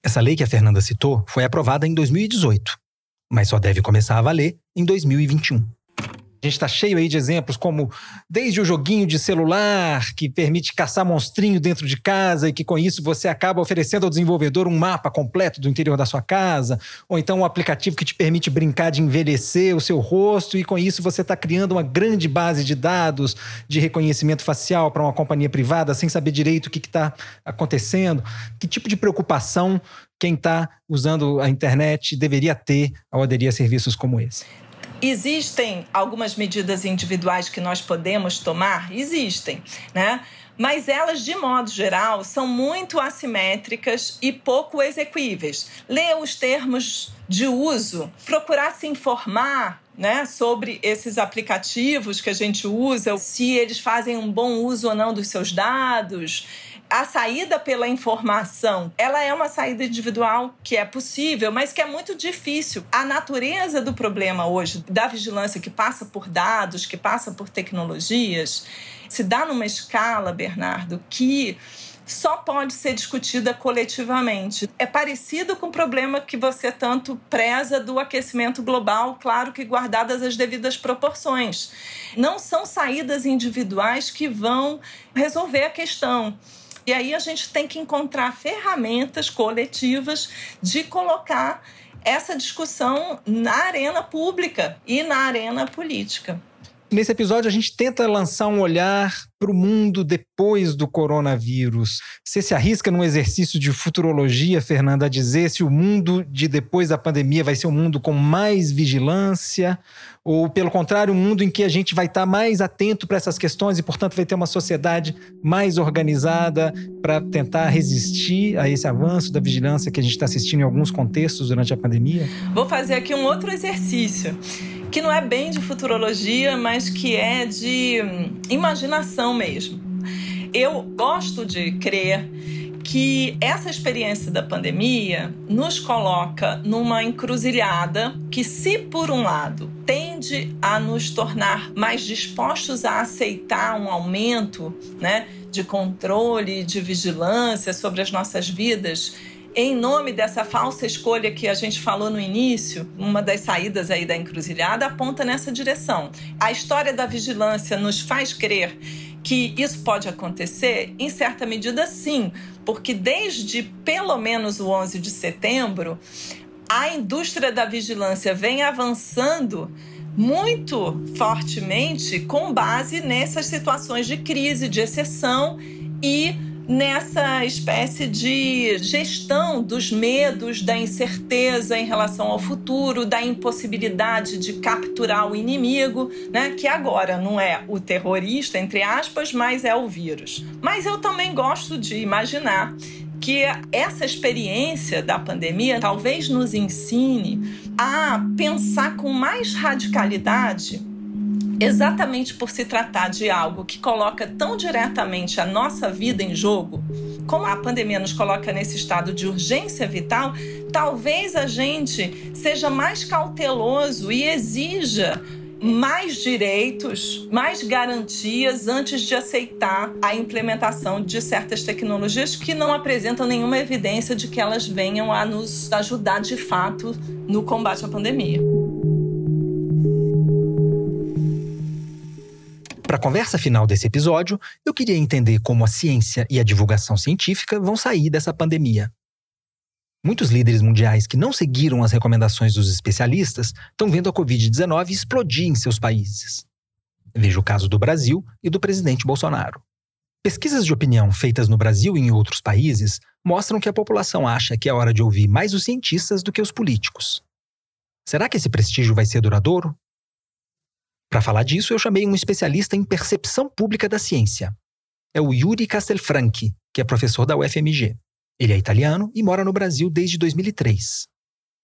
Essa lei que a Fernanda citou foi aprovada em 2018 mas só deve começar a valer em 2021. A gente está cheio aí de exemplos como desde o joguinho de celular que permite caçar monstrinho dentro de casa e que com isso você acaba oferecendo ao desenvolvedor um mapa completo do interior da sua casa, ou então um aplicativo que te permite brincar de envelhecer o seu rosto e com isso você está criando uma grande base de dados de reconhecimento facial para uma companhia privada sem saber direito o que está acontecendo. Que tipo de preocupação quem está usando a internet deveria ter ao aderir a serviços como esse? Existem algumas medidas individuais que nós podemos tomar? Existem, né? Mas elas, de modo geral, são muito assimétricas e pouco execuíveis. Ler os termos de uso, procurar se informar né, sobre esses aplicativos que a gente usa, se eles fazem um bom uso ou não dos seus dados, a saída pela informação, ela é uma saída individual que é possível, mas que é muito difícil. A natureza do problema hoje, da vigilância que passa por dados, que passa por tecnologias, se dá numa escala, Bernardo, que só pode ser discutida coletivamente. É parecido com o problema que você tanto preza do aquecimento global, claro que guardadas as devidas proporções. Não são saídas individuais que vão resolver a questão. E aí a gente tem que encontrar ferramentas coletivas de colocar essa discussão na arena pública e na arena política. Nesse episódio, a gente tenta lançar um olhar para o mundo depois do coronavírus. Você se arrisca num exercício de futurologia, Fernanda, a dizer se o mundo de depois da pandemia vai ser um mundo com mais vigilância ou, pelo contrário, um mundo em que a gente vai estar mais atento para essas questões e, portanto, vai ter uma sociedade mais organizada para tentar resistir a esse avanço da vigilância que a gente está assistindo em alguns contextos durante a pandemia? Vou fazer aqui um outro exercício que não é bem de futurologia, mas que é de imaginação mesmo. Eu gosto de crer que essa experiência da pandemia nos coloca numa encruzilhada que, se por um lado tende a nos tornar mais dispostos a aceitar um aumento né, de controle, de vigilância sobre as nossas vidas, em nome dessa falsa escolha que a gente falou no início, uma das saídas aí da encruzilhada aponta nessa direção. A história da vigilância nos faz crer que isso pode acontecer? Em certa medida, sim, porque desde pelo menos o 11 de setembro, a indústria da vigilância vem avançando muito fortemente com base nessas situações de crise, de exceção e nessa espécie de gestão dos medos, da incerteza em relação ao futuro, da impossibilidade de capturar o inimigo, né? Que agora não é o terrorista, entre aspas, mas é o vírus. Mas eu também gosto de imaginar que essa experiência da pandemia talvez nos ensine a pensar com mais radicalidade exatamente por se tratar de algo que coloca tão diretamente a nossa vida em jogo, como a pandemia nos coloca nesse estado de urgência vital, talvez a gente seja mais cauteloso e exija mais direitos, mais garantias antes de aceitar a implementação de certas tecnologias que não apresentam nenhuma evidência de que elas venham a nos ajudar de fato no combate à pandemia. Para a conversa final desse episódio, eu queria entender como a ciência e a divulgação científica vão sair dessa pandemia. Muitos líderes mundiais que não seguiram as recomendações dos especialistas estão vendo a Covid-19 explodir em seus países. Veja o caso do Brasil e do presidente Bolsonaro. Pesquisas de opinião feitas no Brasil e em outros países mostram que a população acha que é hora de ouvir mais os cientistas do que os políticos. Será que esse prestígio vai ser duradouro? Para falar disso, eu chamei um especialista em percepção pública da ciência. É o Yuri Castelfranchi, que é professor da UFMG. Ele é italiano e mora no Brasil desde 2003.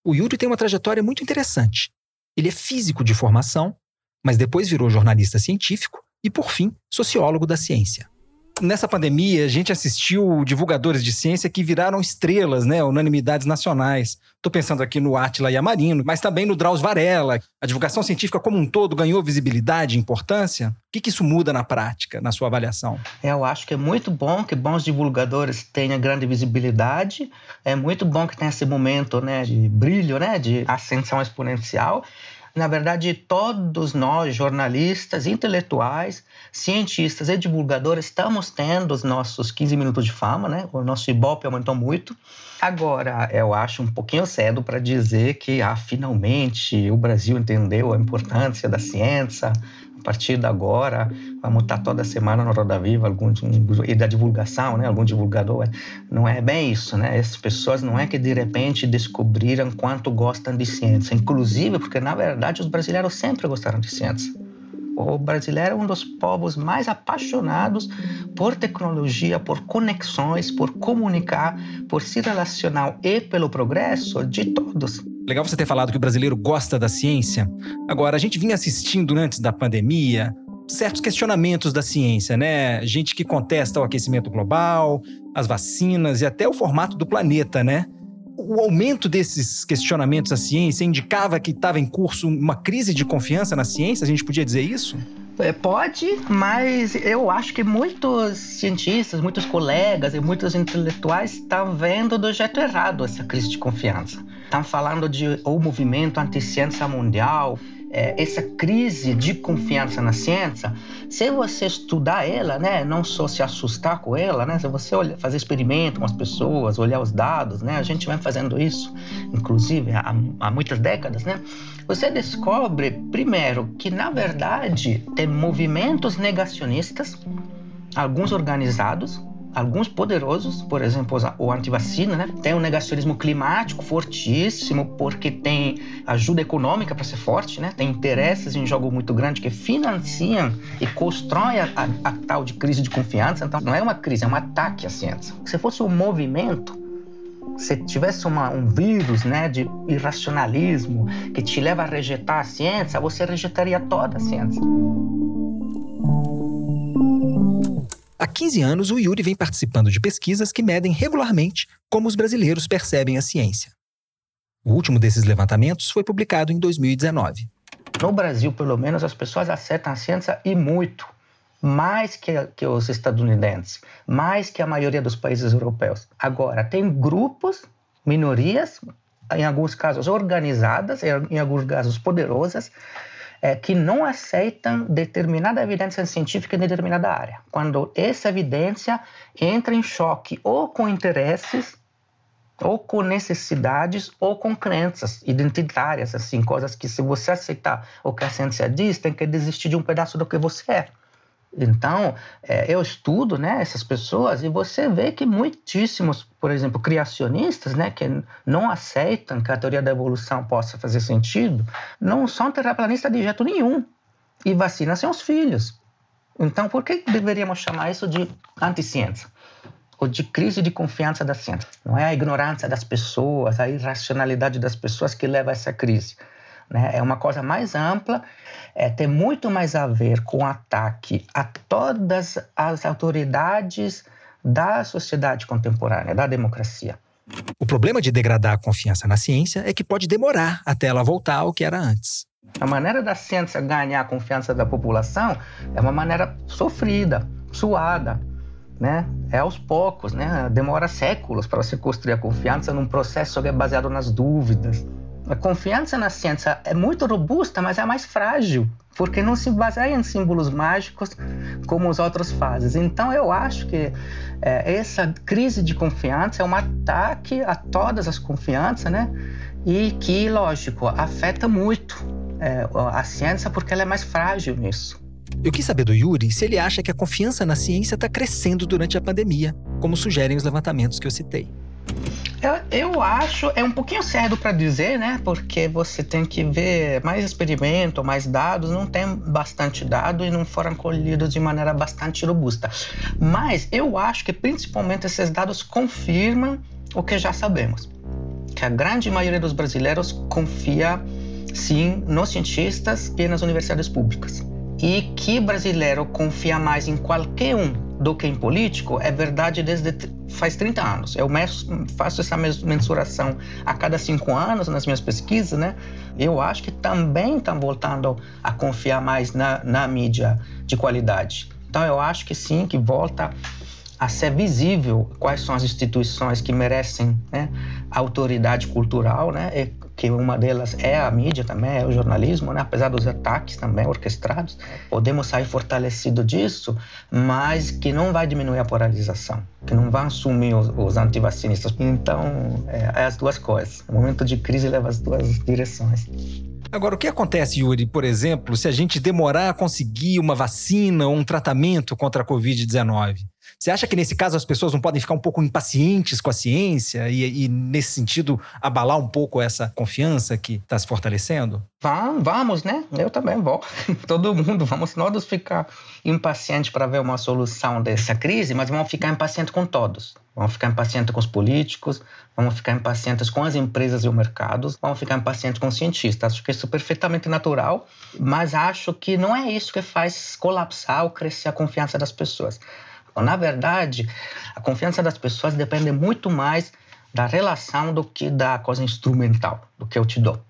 O Yuri tem uma trajetória muito interessante. Ele é físico de formação, mas depois virou jornalista científico e, por fim, sociólogo da ciência nessa pandemia, a gente assistiu divulgadores de ciência que viraram estrelas, né? Unanimidades nacionais. Estou pensando aqui no Átila Yamarino, mas também no Drauzio Varela. A divulgação científica como um todo ganhou visibilidade e importância? O que, que isso muda na prática, na sua avaliação? Eu acho que é muito bom que bons divulgadores tenham grande visibilidade. É muito bom que tenha esse momento né, de brilho, né, de ascensão exponencial. Na verdade, todos nós, jornalistas, intelectuais, cientistas e divulgadores, estamos tendo os nossos 15 minutos de fama, né? O nosso Ibope aumentou muito. Agora, eu acho um pouquinho cedo para dizer que, ah, finalmente o Brasil entendeu a importância da ciência, a partir de agora, vamos estar toda semana no Roda Viva, algum, e da divulgação, né? algum divulgador. Não é bem isso, né? Essas pessoas não é que de repente descobriram quanto gostam de ciência. Inclusive, porque na verdade os brasileiros sempre gostaram de ciência. O brasileiro é um dos povos mais apaixonados por tecnologia, por conexões, por comunicar, por se relacionar e pelo progresso de todos. Legal você ter falado que o brasileiro gosta da ciência. Agora, a gente vinha assistindo antes da pandemia certos questionamentos da ciência, né? Gente que contesta o aquecimento global, as vacinas e até o formato do planeta, né? O aumento desses questionamentos à ciência indicava que estava em curso uma crise de confiança na ciência? A gente podia dizer isso? É, pode, mas eu acho que muitos cientistas, muitos colegas e muitos intelectuais estão vendo do jeito errado essa crise de confiança. Estão falando de o movimento anti-ciência mundial, é, essa crise de confiança na ciência, se você estudar ela, né, não só se assustar com ela, né, se você olhar, fazer experimento com as pessoas, olhar os dados, né, a gente vem fazendo isso, inclusive há, há muitas décadas, né, você descobre primeiro que na verdade tem movimentos negacionistas, alguns organizados, alguns poderosos, por exemplo, o antivacina, né? Tem um negacionismo climático fortíssimo, porque tem ajuda econômica para ser forte, né? Tem interesses em jogo muito grande que financiam e constroem a, a, a, tal de crise de confiança. Então, não é uma crise, é um ataque à ciência. Se fosse um movimento, se tivesse uma, um vírus né, de irracionalismo que te leva a rejeitar a ciência, você rejeitaria toda a ciência. Há 15 anos, o Yuri vem participando de pesquisas que medem regularmente como os brasileiros percebem a ciência. O último desses levantamentos foi publicado em 2019. No Brasil, pelo menos, as pessoas aceitam a ciência e muito. Mais que, que os estadunidenses, mais que a maioria dos países europeus. Agora, tem grupos, minorias, em alguns casos organizadas, em alguns casos poderosas, é, que não aceitam determinada evidência científica em determinada área. Quando essa evidência entra em choque ou com interesses, ou com necessidades, ou com crenças identitárias, assim, coisas que se você aceitar o que a ciência diz, tem que desistir de um pedaço do que você é. Então, é, eu estudo né, essas pessoas e você vê que muitíssimos, por exemplo, criacionistas, né, que não aceitam que a teoria da evolução possa fazer sentido, não são terraplanistas de jeito nenhum e vacinam seus filhos. Então, por que deveríamos chamar isso de anticiência? Ou de crise de confiança da ciência? Não é a ignorância das pessoas, a irracionalidade das pessoas que leva a essa crise. Né? É uma coisa mais ampla, é, tem muito mais a ver com ataque a todas as autoridades da sociedade contemporânea, da democracia. O problema de degradar a confiança na ciência é que pode demorar até ela voltar ao que era antes. A maneira da ciência ganhar a confiança da população é uma maneira sofrida, suada, né? É aos poucos, né? Demora séculos para você construir a confiança num processo que é baseado nas dúvidas. A confiança na ciência é muito robusta, mas é mais frágil, porque não se baseia em símbolos mágicos como os outros fazem. Então, eu acho que é, essa crise de confiança é um ataque a todas as confianças, né? E que, lógico, afeta muito é, a ciência porque ela é mais frágil nisso. Eu quis saber do Yuri se ele acha que a confiança na ciência está crescendo durante a pandemia, como sugerem os levantamentos que eu citei. Eu, eu acho, é um pouquinho cedo para dizer, né? Porque você tem que ver mais experimento, mais dados, não tem bastante dado e não foram colhidos de maneira bastante robusta. Mas eu acho que principalmente esses dados confirmam o que já sabemos, que a grande maioria dos brasileiros confia sim nos cientistas e nas universidades públicas e que brasileiro confia mais em qualquer um do que em político é verdade desde faz 30 anos. Eu faço essa mensuração a cada cinco anos nas minhas pesquisas, né? Eu acho que também estão voltando a confiar mais na, na mídia de qualidade. Então eu acho que sim, que volta a ser visível quais são as instituições que merecem né, autoridade cultural, né, que uma delas é a mídia também, é o jornalismo, né? apesar dos ataques também orquestrados, podemos sair fortalecido disso, mas que não vai diminuir a polarização, que não vai assumir os, os antivacinistas. Então, é, é as duas coisas. O momento de crise leva as duas direções. Agora, o que acontece, Yuri, por exemplo, se a gente demorar a conseguir uma vacina ou um tratamento contra a Covid-19? Você acha que nesse caso as pessoas não podem ficar um pouco impacientes com a ciência e, e nesse sentido, abalar um pouco essa confiança que está se fortalecendo? Vamos, vamos, né? Eu também vou. Todo mundo, vamos todos ficar impacientes para ver uma solução dessa crise, mas vamos ficar impacientes com todos. Vamos ficar impacientes com os políticos, vamos ficar impacientes com as empresas e o mercado, vamos ficar impacientes com os cientistas. Acho que isso é perfeitamente natural, mas acho que não é isso que faz colapsar ou crescer a confiança das pessoas. Na verdade, a confiança das pessoas depende muito mais da relação do que da coisa instrumental, do que eu te dou.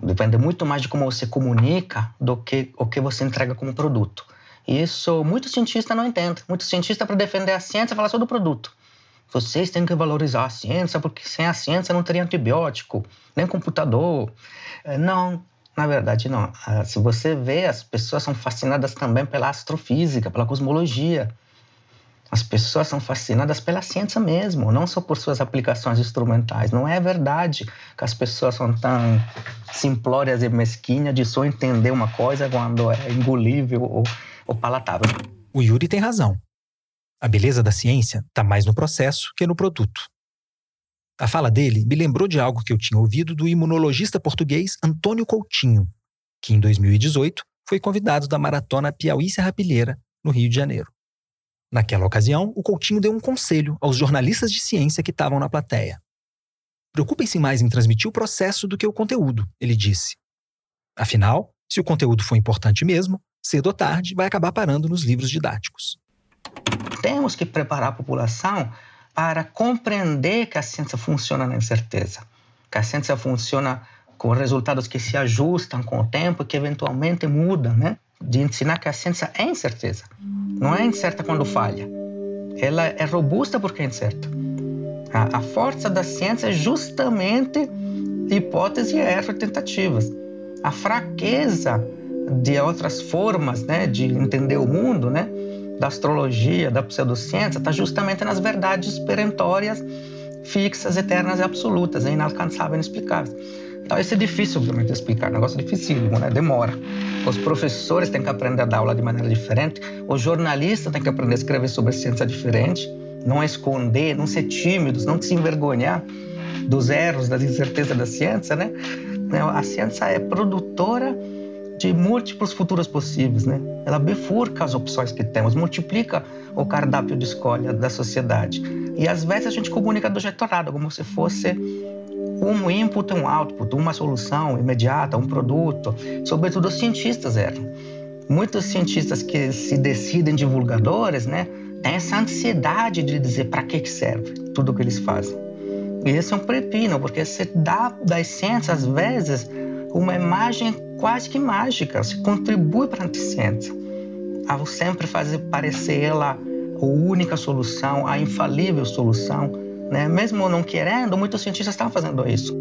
Depende muito mais de como você comunica do que o que você entrega como produto. Isso muitos cientistas não entendem. Muitos cientistas, para defender a ciência, falam só do produto. Vocês têm que valorizar a ciência, porque sem a ciência não teria antibiótico, nem computador. É, não, na verdade, não. Ah, se você vê, as pessoas são fascinadas também pela astrofísica, pela cosmologia. As pessoas são fascinadas pela ciência mesmo, não só por suas aplicações instrumentais. Não é verdade que as pessoas são tão simplórias e mesquinhas de só entender uma coisa quando é engolível ou, ou palatável. O Yuri tem razão. A beleza da ciência está mais no processo que no produto. A fala dele me lembrou de algo que eu tinha ouvido do imunologista português Antônio Coutinho, que em 2018 foi convidado da maratona Piauí Serra Pilheira, no Rio de Janeiro. Naquela ocasião, o Coutinho deu um conselho aos jornalistas de ciência que estavam na plateia. Preocupem-se mais em transmitir o processo do que o conteúdo, ele disse. Afinal, se o conteúdo for importante mesmo, cedo ou tarde vai acabar parando nos livros didáticos. Temos que preparar a população para compreender que a ciência funciona na incerteza, que a ciência funciona com resultados que se ajustam com o tempo e que eventualmente mudam, né? De ensinar que a ciência é incerteza. Não é incerta quando falha. Ela é robusta porque é incerta. A, a força da ciência é justamente hipótese, erro e tentativas. A fraqueza de outras formas né, de entender o mundo, né, da astrologia, da pseudociência, está justamente nas verdades perentórias, fixas, eternas e absolutas, é inalcançáveis e inexplicáveis. Então, isso é difícil, de explicar. É um negócio dificílimo, né? Demora. Os professores têm que aprender a dar aula de maneira diferente. O jornalista tem que aprender a escrever sobre ciência diferente. Não esconder, não ser tímidos, não se envergonhar dos erros, das incertezas da ciência, né? A ciência é produtora de múltiplos futuros possíveis, né? Ela bifurca as opções que temos, multiplica o cardápio de escolha da sociedade. E às vezes a gente comunica do jeito errado, como se fosse um input, um output, uma solução imediata, um produto. Sobretudo os cientistas eram. Muitos cientistas que se decidem divulgadores, né, tem essa ansiedade de dizer para que serve tudo o que eles fazem. E esse é um pepino, porque você dá das ciências, às vezes, uma imagem quase que mágica, você contribui para a ciência, a sempre fazer parecer ela a única solução, a infalível solução. Né? Mesmo não querendo, muitos cientistas estão fazendo isso.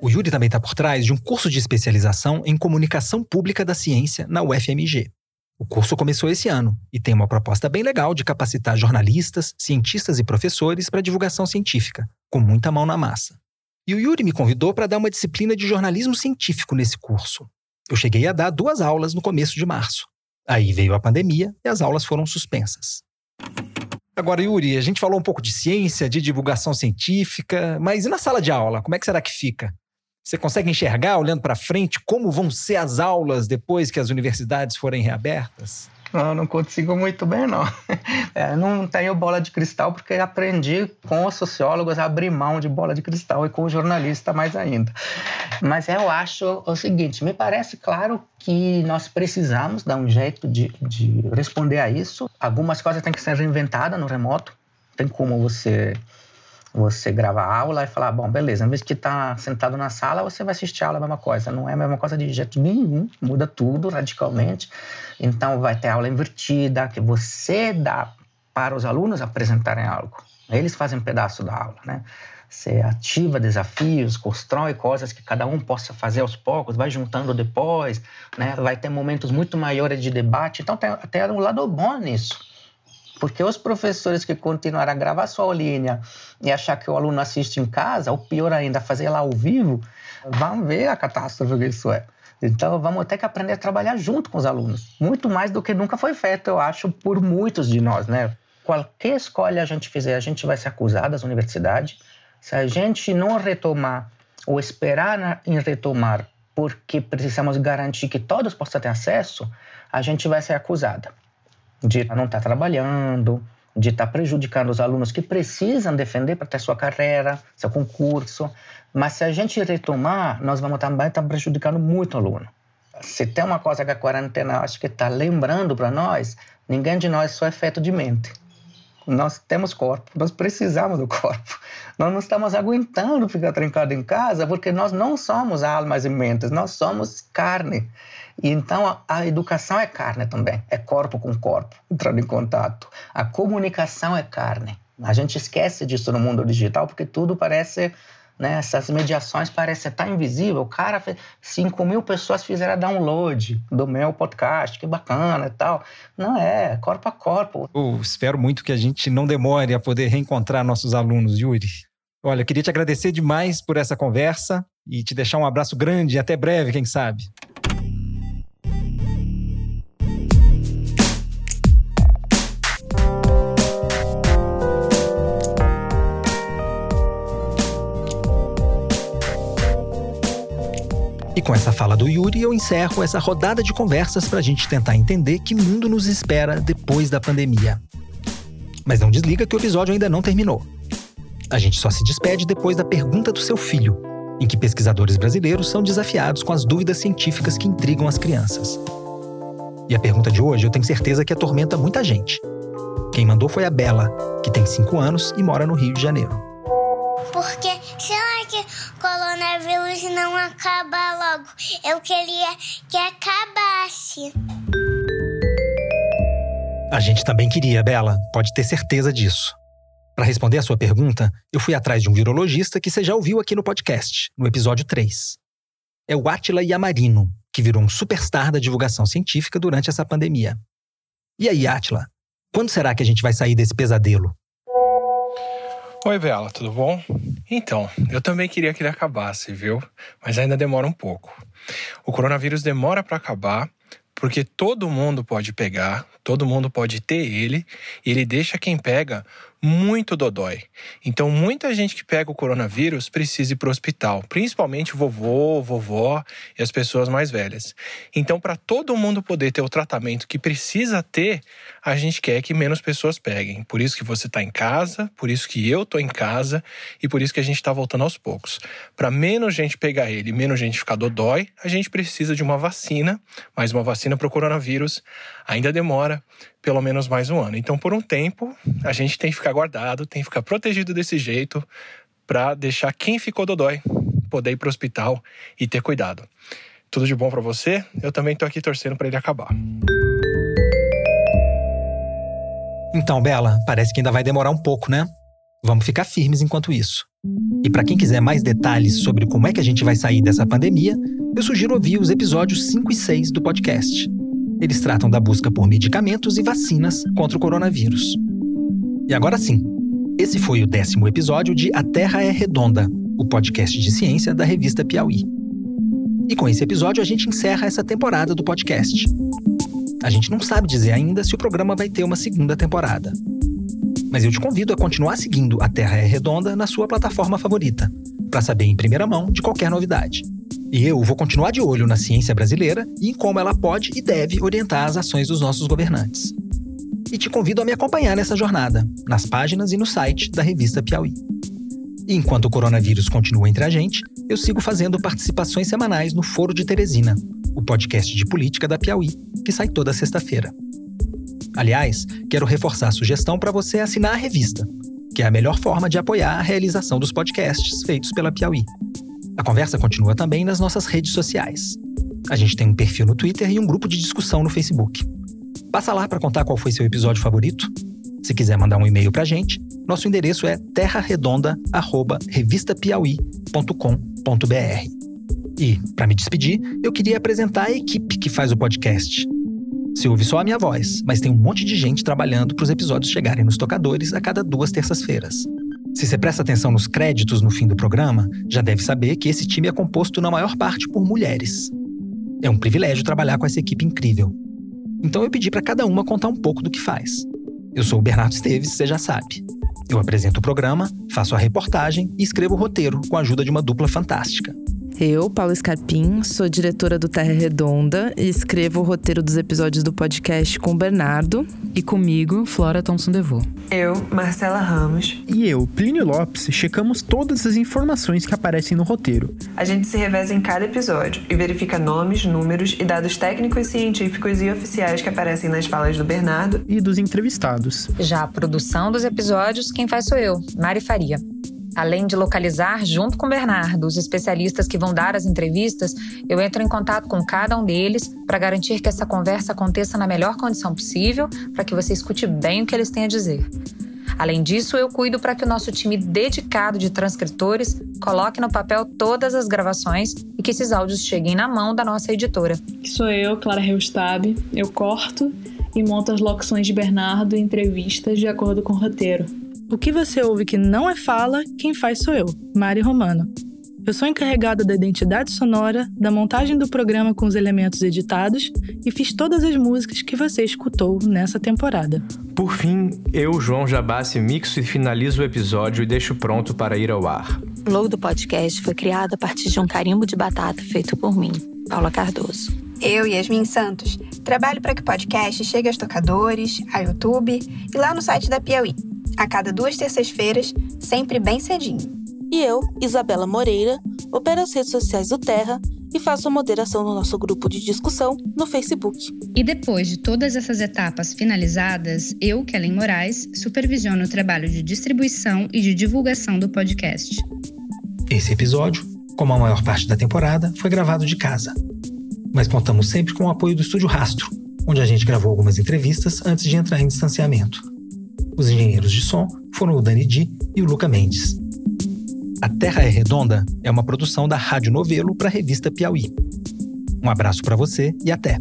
O Yuri também está por trás de um curso de especialização em comunicação pública da ciência na UFMG. O curso começou esse ano e tem uma proposta bem legal de capacitar jornalistas, cientistas e professores para divulgação científica, com muita mão na massa. E o Yuri me convidou para dar uma disciplina de jornalismo científico nesse curso. Eu cheguei a dar duas aulas no começo de março. Aí veio a pandemia e as aulas foram suspensas. Agora, Yuri, a gente falou um pouco de ciência, de divulgação científica, mas e na sala de aula? Como é que será que fica? Você consegue enxergar, olhando para frente, como vão ser as aulas depois que as universidades forem reabertas? Não, não consigo muito bem, não. É, não tenho bola de cristal porque aprendi com os sociólogos a abrir mão de bola de cristal e com o jornalista mais ainda. Mas eu acho o seguinte: me parece claro que nós precisamos dar um jeito de, de responder a isso. Algumas coisas têm que ser reinventadas no remoto. Tem como você você grava a aula e falar, bom, beleza, em vez estar tá sentado na sala, você vai assistir a aula a mesma coisa. Não é a mesma coisa de jeito nenhum, muda tudo radicalmente. Então, vai ter aula invertida, que você dá para os alunos apresentarem algo. Eles fazem um pedaço da aula, né? Você ativa desafios, constrói coisas que cada um possa fazer aos poucos, vai juntando depois, né? Vai ter momentos muito maiores de debate. Então, tem até um lado bom nisso porque os professores que continuarem a gravar sua aulinha e achar que o aluno assiste em casa, ou pior ainda, fazer lá ao vivo, vão ver a catástrofe que isso é. Então, vamos ter que aprender a trabalhar junto com os alunos. Muito mais do que nunca foi feito, eu acho, por muitos de nós, né? Qualquer escolha a gente fizer, a gente vai ser acusado das universidades. Se a gente não retomar ou esperar em retomar porque precisamos garantir que todos possam ter acesso, a gente vai ser acusada de não estar tá trabalhando, de estar tá prejudicando os alunos que precisam defender para ter sua carreira, seu concurso. Mas se a gente retomar, nós vamos também estar tá prejudicando muito o aluno. Se tem uma coisa que a quarentena acho que está lembrando para nós, ninguém de nós só é feito de mente. Nós temos corpo, nós precisamos do corpo. Nós não estamos aguentando ficar trancado em casa porque nós não somos almas e mentes, nós somos carne. E então a, a, educação é carne também, é corpo com corpo, entrando em contato. A comunicação é carne. A gente esquece disso no mundo digital porque tudo parece, né, essas mediações parecem tão invisível. O cara, 5 mil pessoas fizeram download do meu podcast, que bacana e tal. Não é, corpo a corpo. Eu espero muito que a gente não demore a poder reencontrar nossos alunos, Yuri. Olha, eu queria te agradecer demais por essa conversa e te deixar um abraço grande e até breve, quem sabe. Com essa fala do Yuri, eu encerro essa rodada de conversas para a gente tentar entender que mundo nos espera depois da pandemia. Mas não desliga que o episódio ainda não terminou. A gente só se despede depois da pergunta do seu filho, em que pesquisadores brasileiros são desafiados com as dúvidas científicas que intrigam as crianças. E a pergunta de hoje eu tenho certeza que atormenta muita gente. Quem mandou foi a Bela, que tem 5 anos e mora no Rio de Janeiro. Porque será que coronavírus não acaba logo? Eu queria que acabasse. A gente também queria, Bela, pode ter certeza disso. Para responder a sua pergunta, eu fui atrás de um virologista que você já ouviu aqui no podcast, no episódio 3. É o Átila Yamarino, que virou um superstar da divulgação científica durante essa pandemia. E aí, Átila, quando será que a gente vai sair desse pesadelo? Oi, Bela, tudo bom? Então, eu também queria que ele acabasse, viu? Mas ainda demora um pouco. O coronavírus demora para acabar porque todo mundo pode pegar, todo mundo pode ter ele, e ele deixa quem pega muito dodói. Então, muita gente que pega o coronavírus precisa ir para o hospital, principalmente vovô, vovó e as pessoas mais velhas. Então, para todo mundo poder ter o tratamento que precisa ter, a gente quer que menos pessoas peguem. Por isso que você está em casa, por isso que eu estou em casa e por isso que a gente está voltando aos poucos. Para menos gente pegar ele, menos gente ficar dodói, a gente precisa de uma vacina, mas uma vacina para o coronavírus ainda demora pelo menos mais um ano. Então, por um tempo, a gente tem que ficar guardado, tem que ficar protegido desse jeito para deixar quem ficou dodói poder ir para o hospital e ter cuidado. Tudo de bom para você. Eu também estou aqui torcendo para ele acabar. Então, Bela, parece que ainda vai demorar um pouco, né? Vamos ficar firmes enquanto isso. E para quem quiser mais detalhes sobre como é que a gente vai sair dessa pandemia, eu sugiro ouvir os episódios 5 e 6 do podcast. Eles tratam da busca por medicamentos e vacinas contra o coronavírus. E agora sim, esse foi o décimo episódio de A Terra é Redonda, o podcast de ciência da revista Piauí. E com esse episódio a gente encerra essa temporada do podcast. A gente não sabe dizer ainda se o programa vai ter uma segunda temporada. Mas eu te convido a continuar seguindo A Terra é Redonda na sua plataforma favorita, para saber em primeira mão de qualquer novidade. E eu vou continuar de olho na ciência brasileira e em como ela pode e deve orientar as ações dos nossos governantes. E te convido a me acompanhar nessa jornada, nas páginas e no site da revista Piauí. E enquanto o coronavírus continua entre a gente, eu sigo fazendo participações semanais no Foro de Teresina, o podcast de política da Piauí, que sai toda sexta-feira. Aliás, quero reforçar a sugestão para você assinar a revista, que é a melhor forma de apoiar a realização dos podcasts feitos pela Piauí. A conversa continua também nas nossas redes sociais. A gente tem um perfil no Twitter e um grupo de discussão no Facebook. Passa lá para contar qual foi seu episódio favorito. Se quiser mandar um e-mail para a gente, nosso endereço é terraredonda@revistapiauí.com.br. E, para me despedir, eu queria apresentar a equipe que faz o podcast. Se ouve só a minha voz, mas tem um monte de gente trabalhando para os episódios chegarem nos tocadores a cada duas terças-feiras. Se você presta atenção nos créditos no fim do programa, já deve saber que esse time é composto na maior parte por mulheres. É um privilégio trabalhar com essa equipe incrível. Então eu pedi para cada uma contar um pouco do que faz. Eu sou o Bernardo Esteves, você já sabe. Eu apresento o programa, faço a reportagem e escrevo o roteiro com a ajuda de uma dupla fantástica. Eu, Paula Scarpim, sou diretora do Terra Redonda e escrevo o roteiro dos episódios do podcast com o Bernardo. E comigo, Flora Thomson Devô. Eu, Marcela Ramos. E eu, Plínio Lopes, checamos todas as informações que aparecem no roteiro. A gente se reveza em cada episódio e verifica nomes, números e dados técnicos, científicos e oficiais que aparecem nas falas do Bernardo e dos entrevistados. Já a produção dos episódios, quem faz sou eu, Mari Faria. Além de localizar, junto com Bernardo, os especialistas que vão dar as entrevistas, eu entro em contato com cada um deles para garantir que essa conversa aconteça na melhor condição possível, para que você escute bem o que eles têm a dizer. Além disso, eu cuido para que o nosso time dedicado de transcritores coloque no papel todas as gravações e que esses áudios cheguem na mão da nossa editora. Sou eu, Clara Reustab. Eu corto e monto as locuções de Bernardo e entrevistas de acordo com o roteiro. O que você ouve que não é fala, quem faz sou eu, Mari Romano. Eu sou encarregada da identidade sonora, da montagem do programa com os elementos editados e fiz todas as músicas que você escutou nessa temporada. Por fim, eu, João Jabassi, mixo e finalizo o episódio e deixo pronto para ir ao ar. O logo do podcast foi criado a partir de um carimbo de batata feito por mim, Paula Cardoso. Eu, Yasmin Santos, trabalho para que o podcast chegue aos tocadores, a YouTube e lá no site da Piauí a cada duas terças-feiras, sempre bem cedinho. E eu, Isabela Moreira, opero as redes sociais do Terra e faço a moderação no nosso grupo de discussão no Facebook. E depois de todas essas etapas finalizadas, eu, Kellen Moraes, supervisiono o trabalho de distribuição e de divulgação do podcast. Esse episódio, como a maior parte da temporada, foi gravado de casa. Mas contamos sempre com o apoio do Estúdio Rastro, onde a gente gravou algumas entrevistas antes de entrar em distanciamento. Os engenheiros de som foram o Dani Di e o Luca Mendes. A Terra é Redonda é uma produção da Rádio Novelo para a revista Piauí. Um abraço para você e até!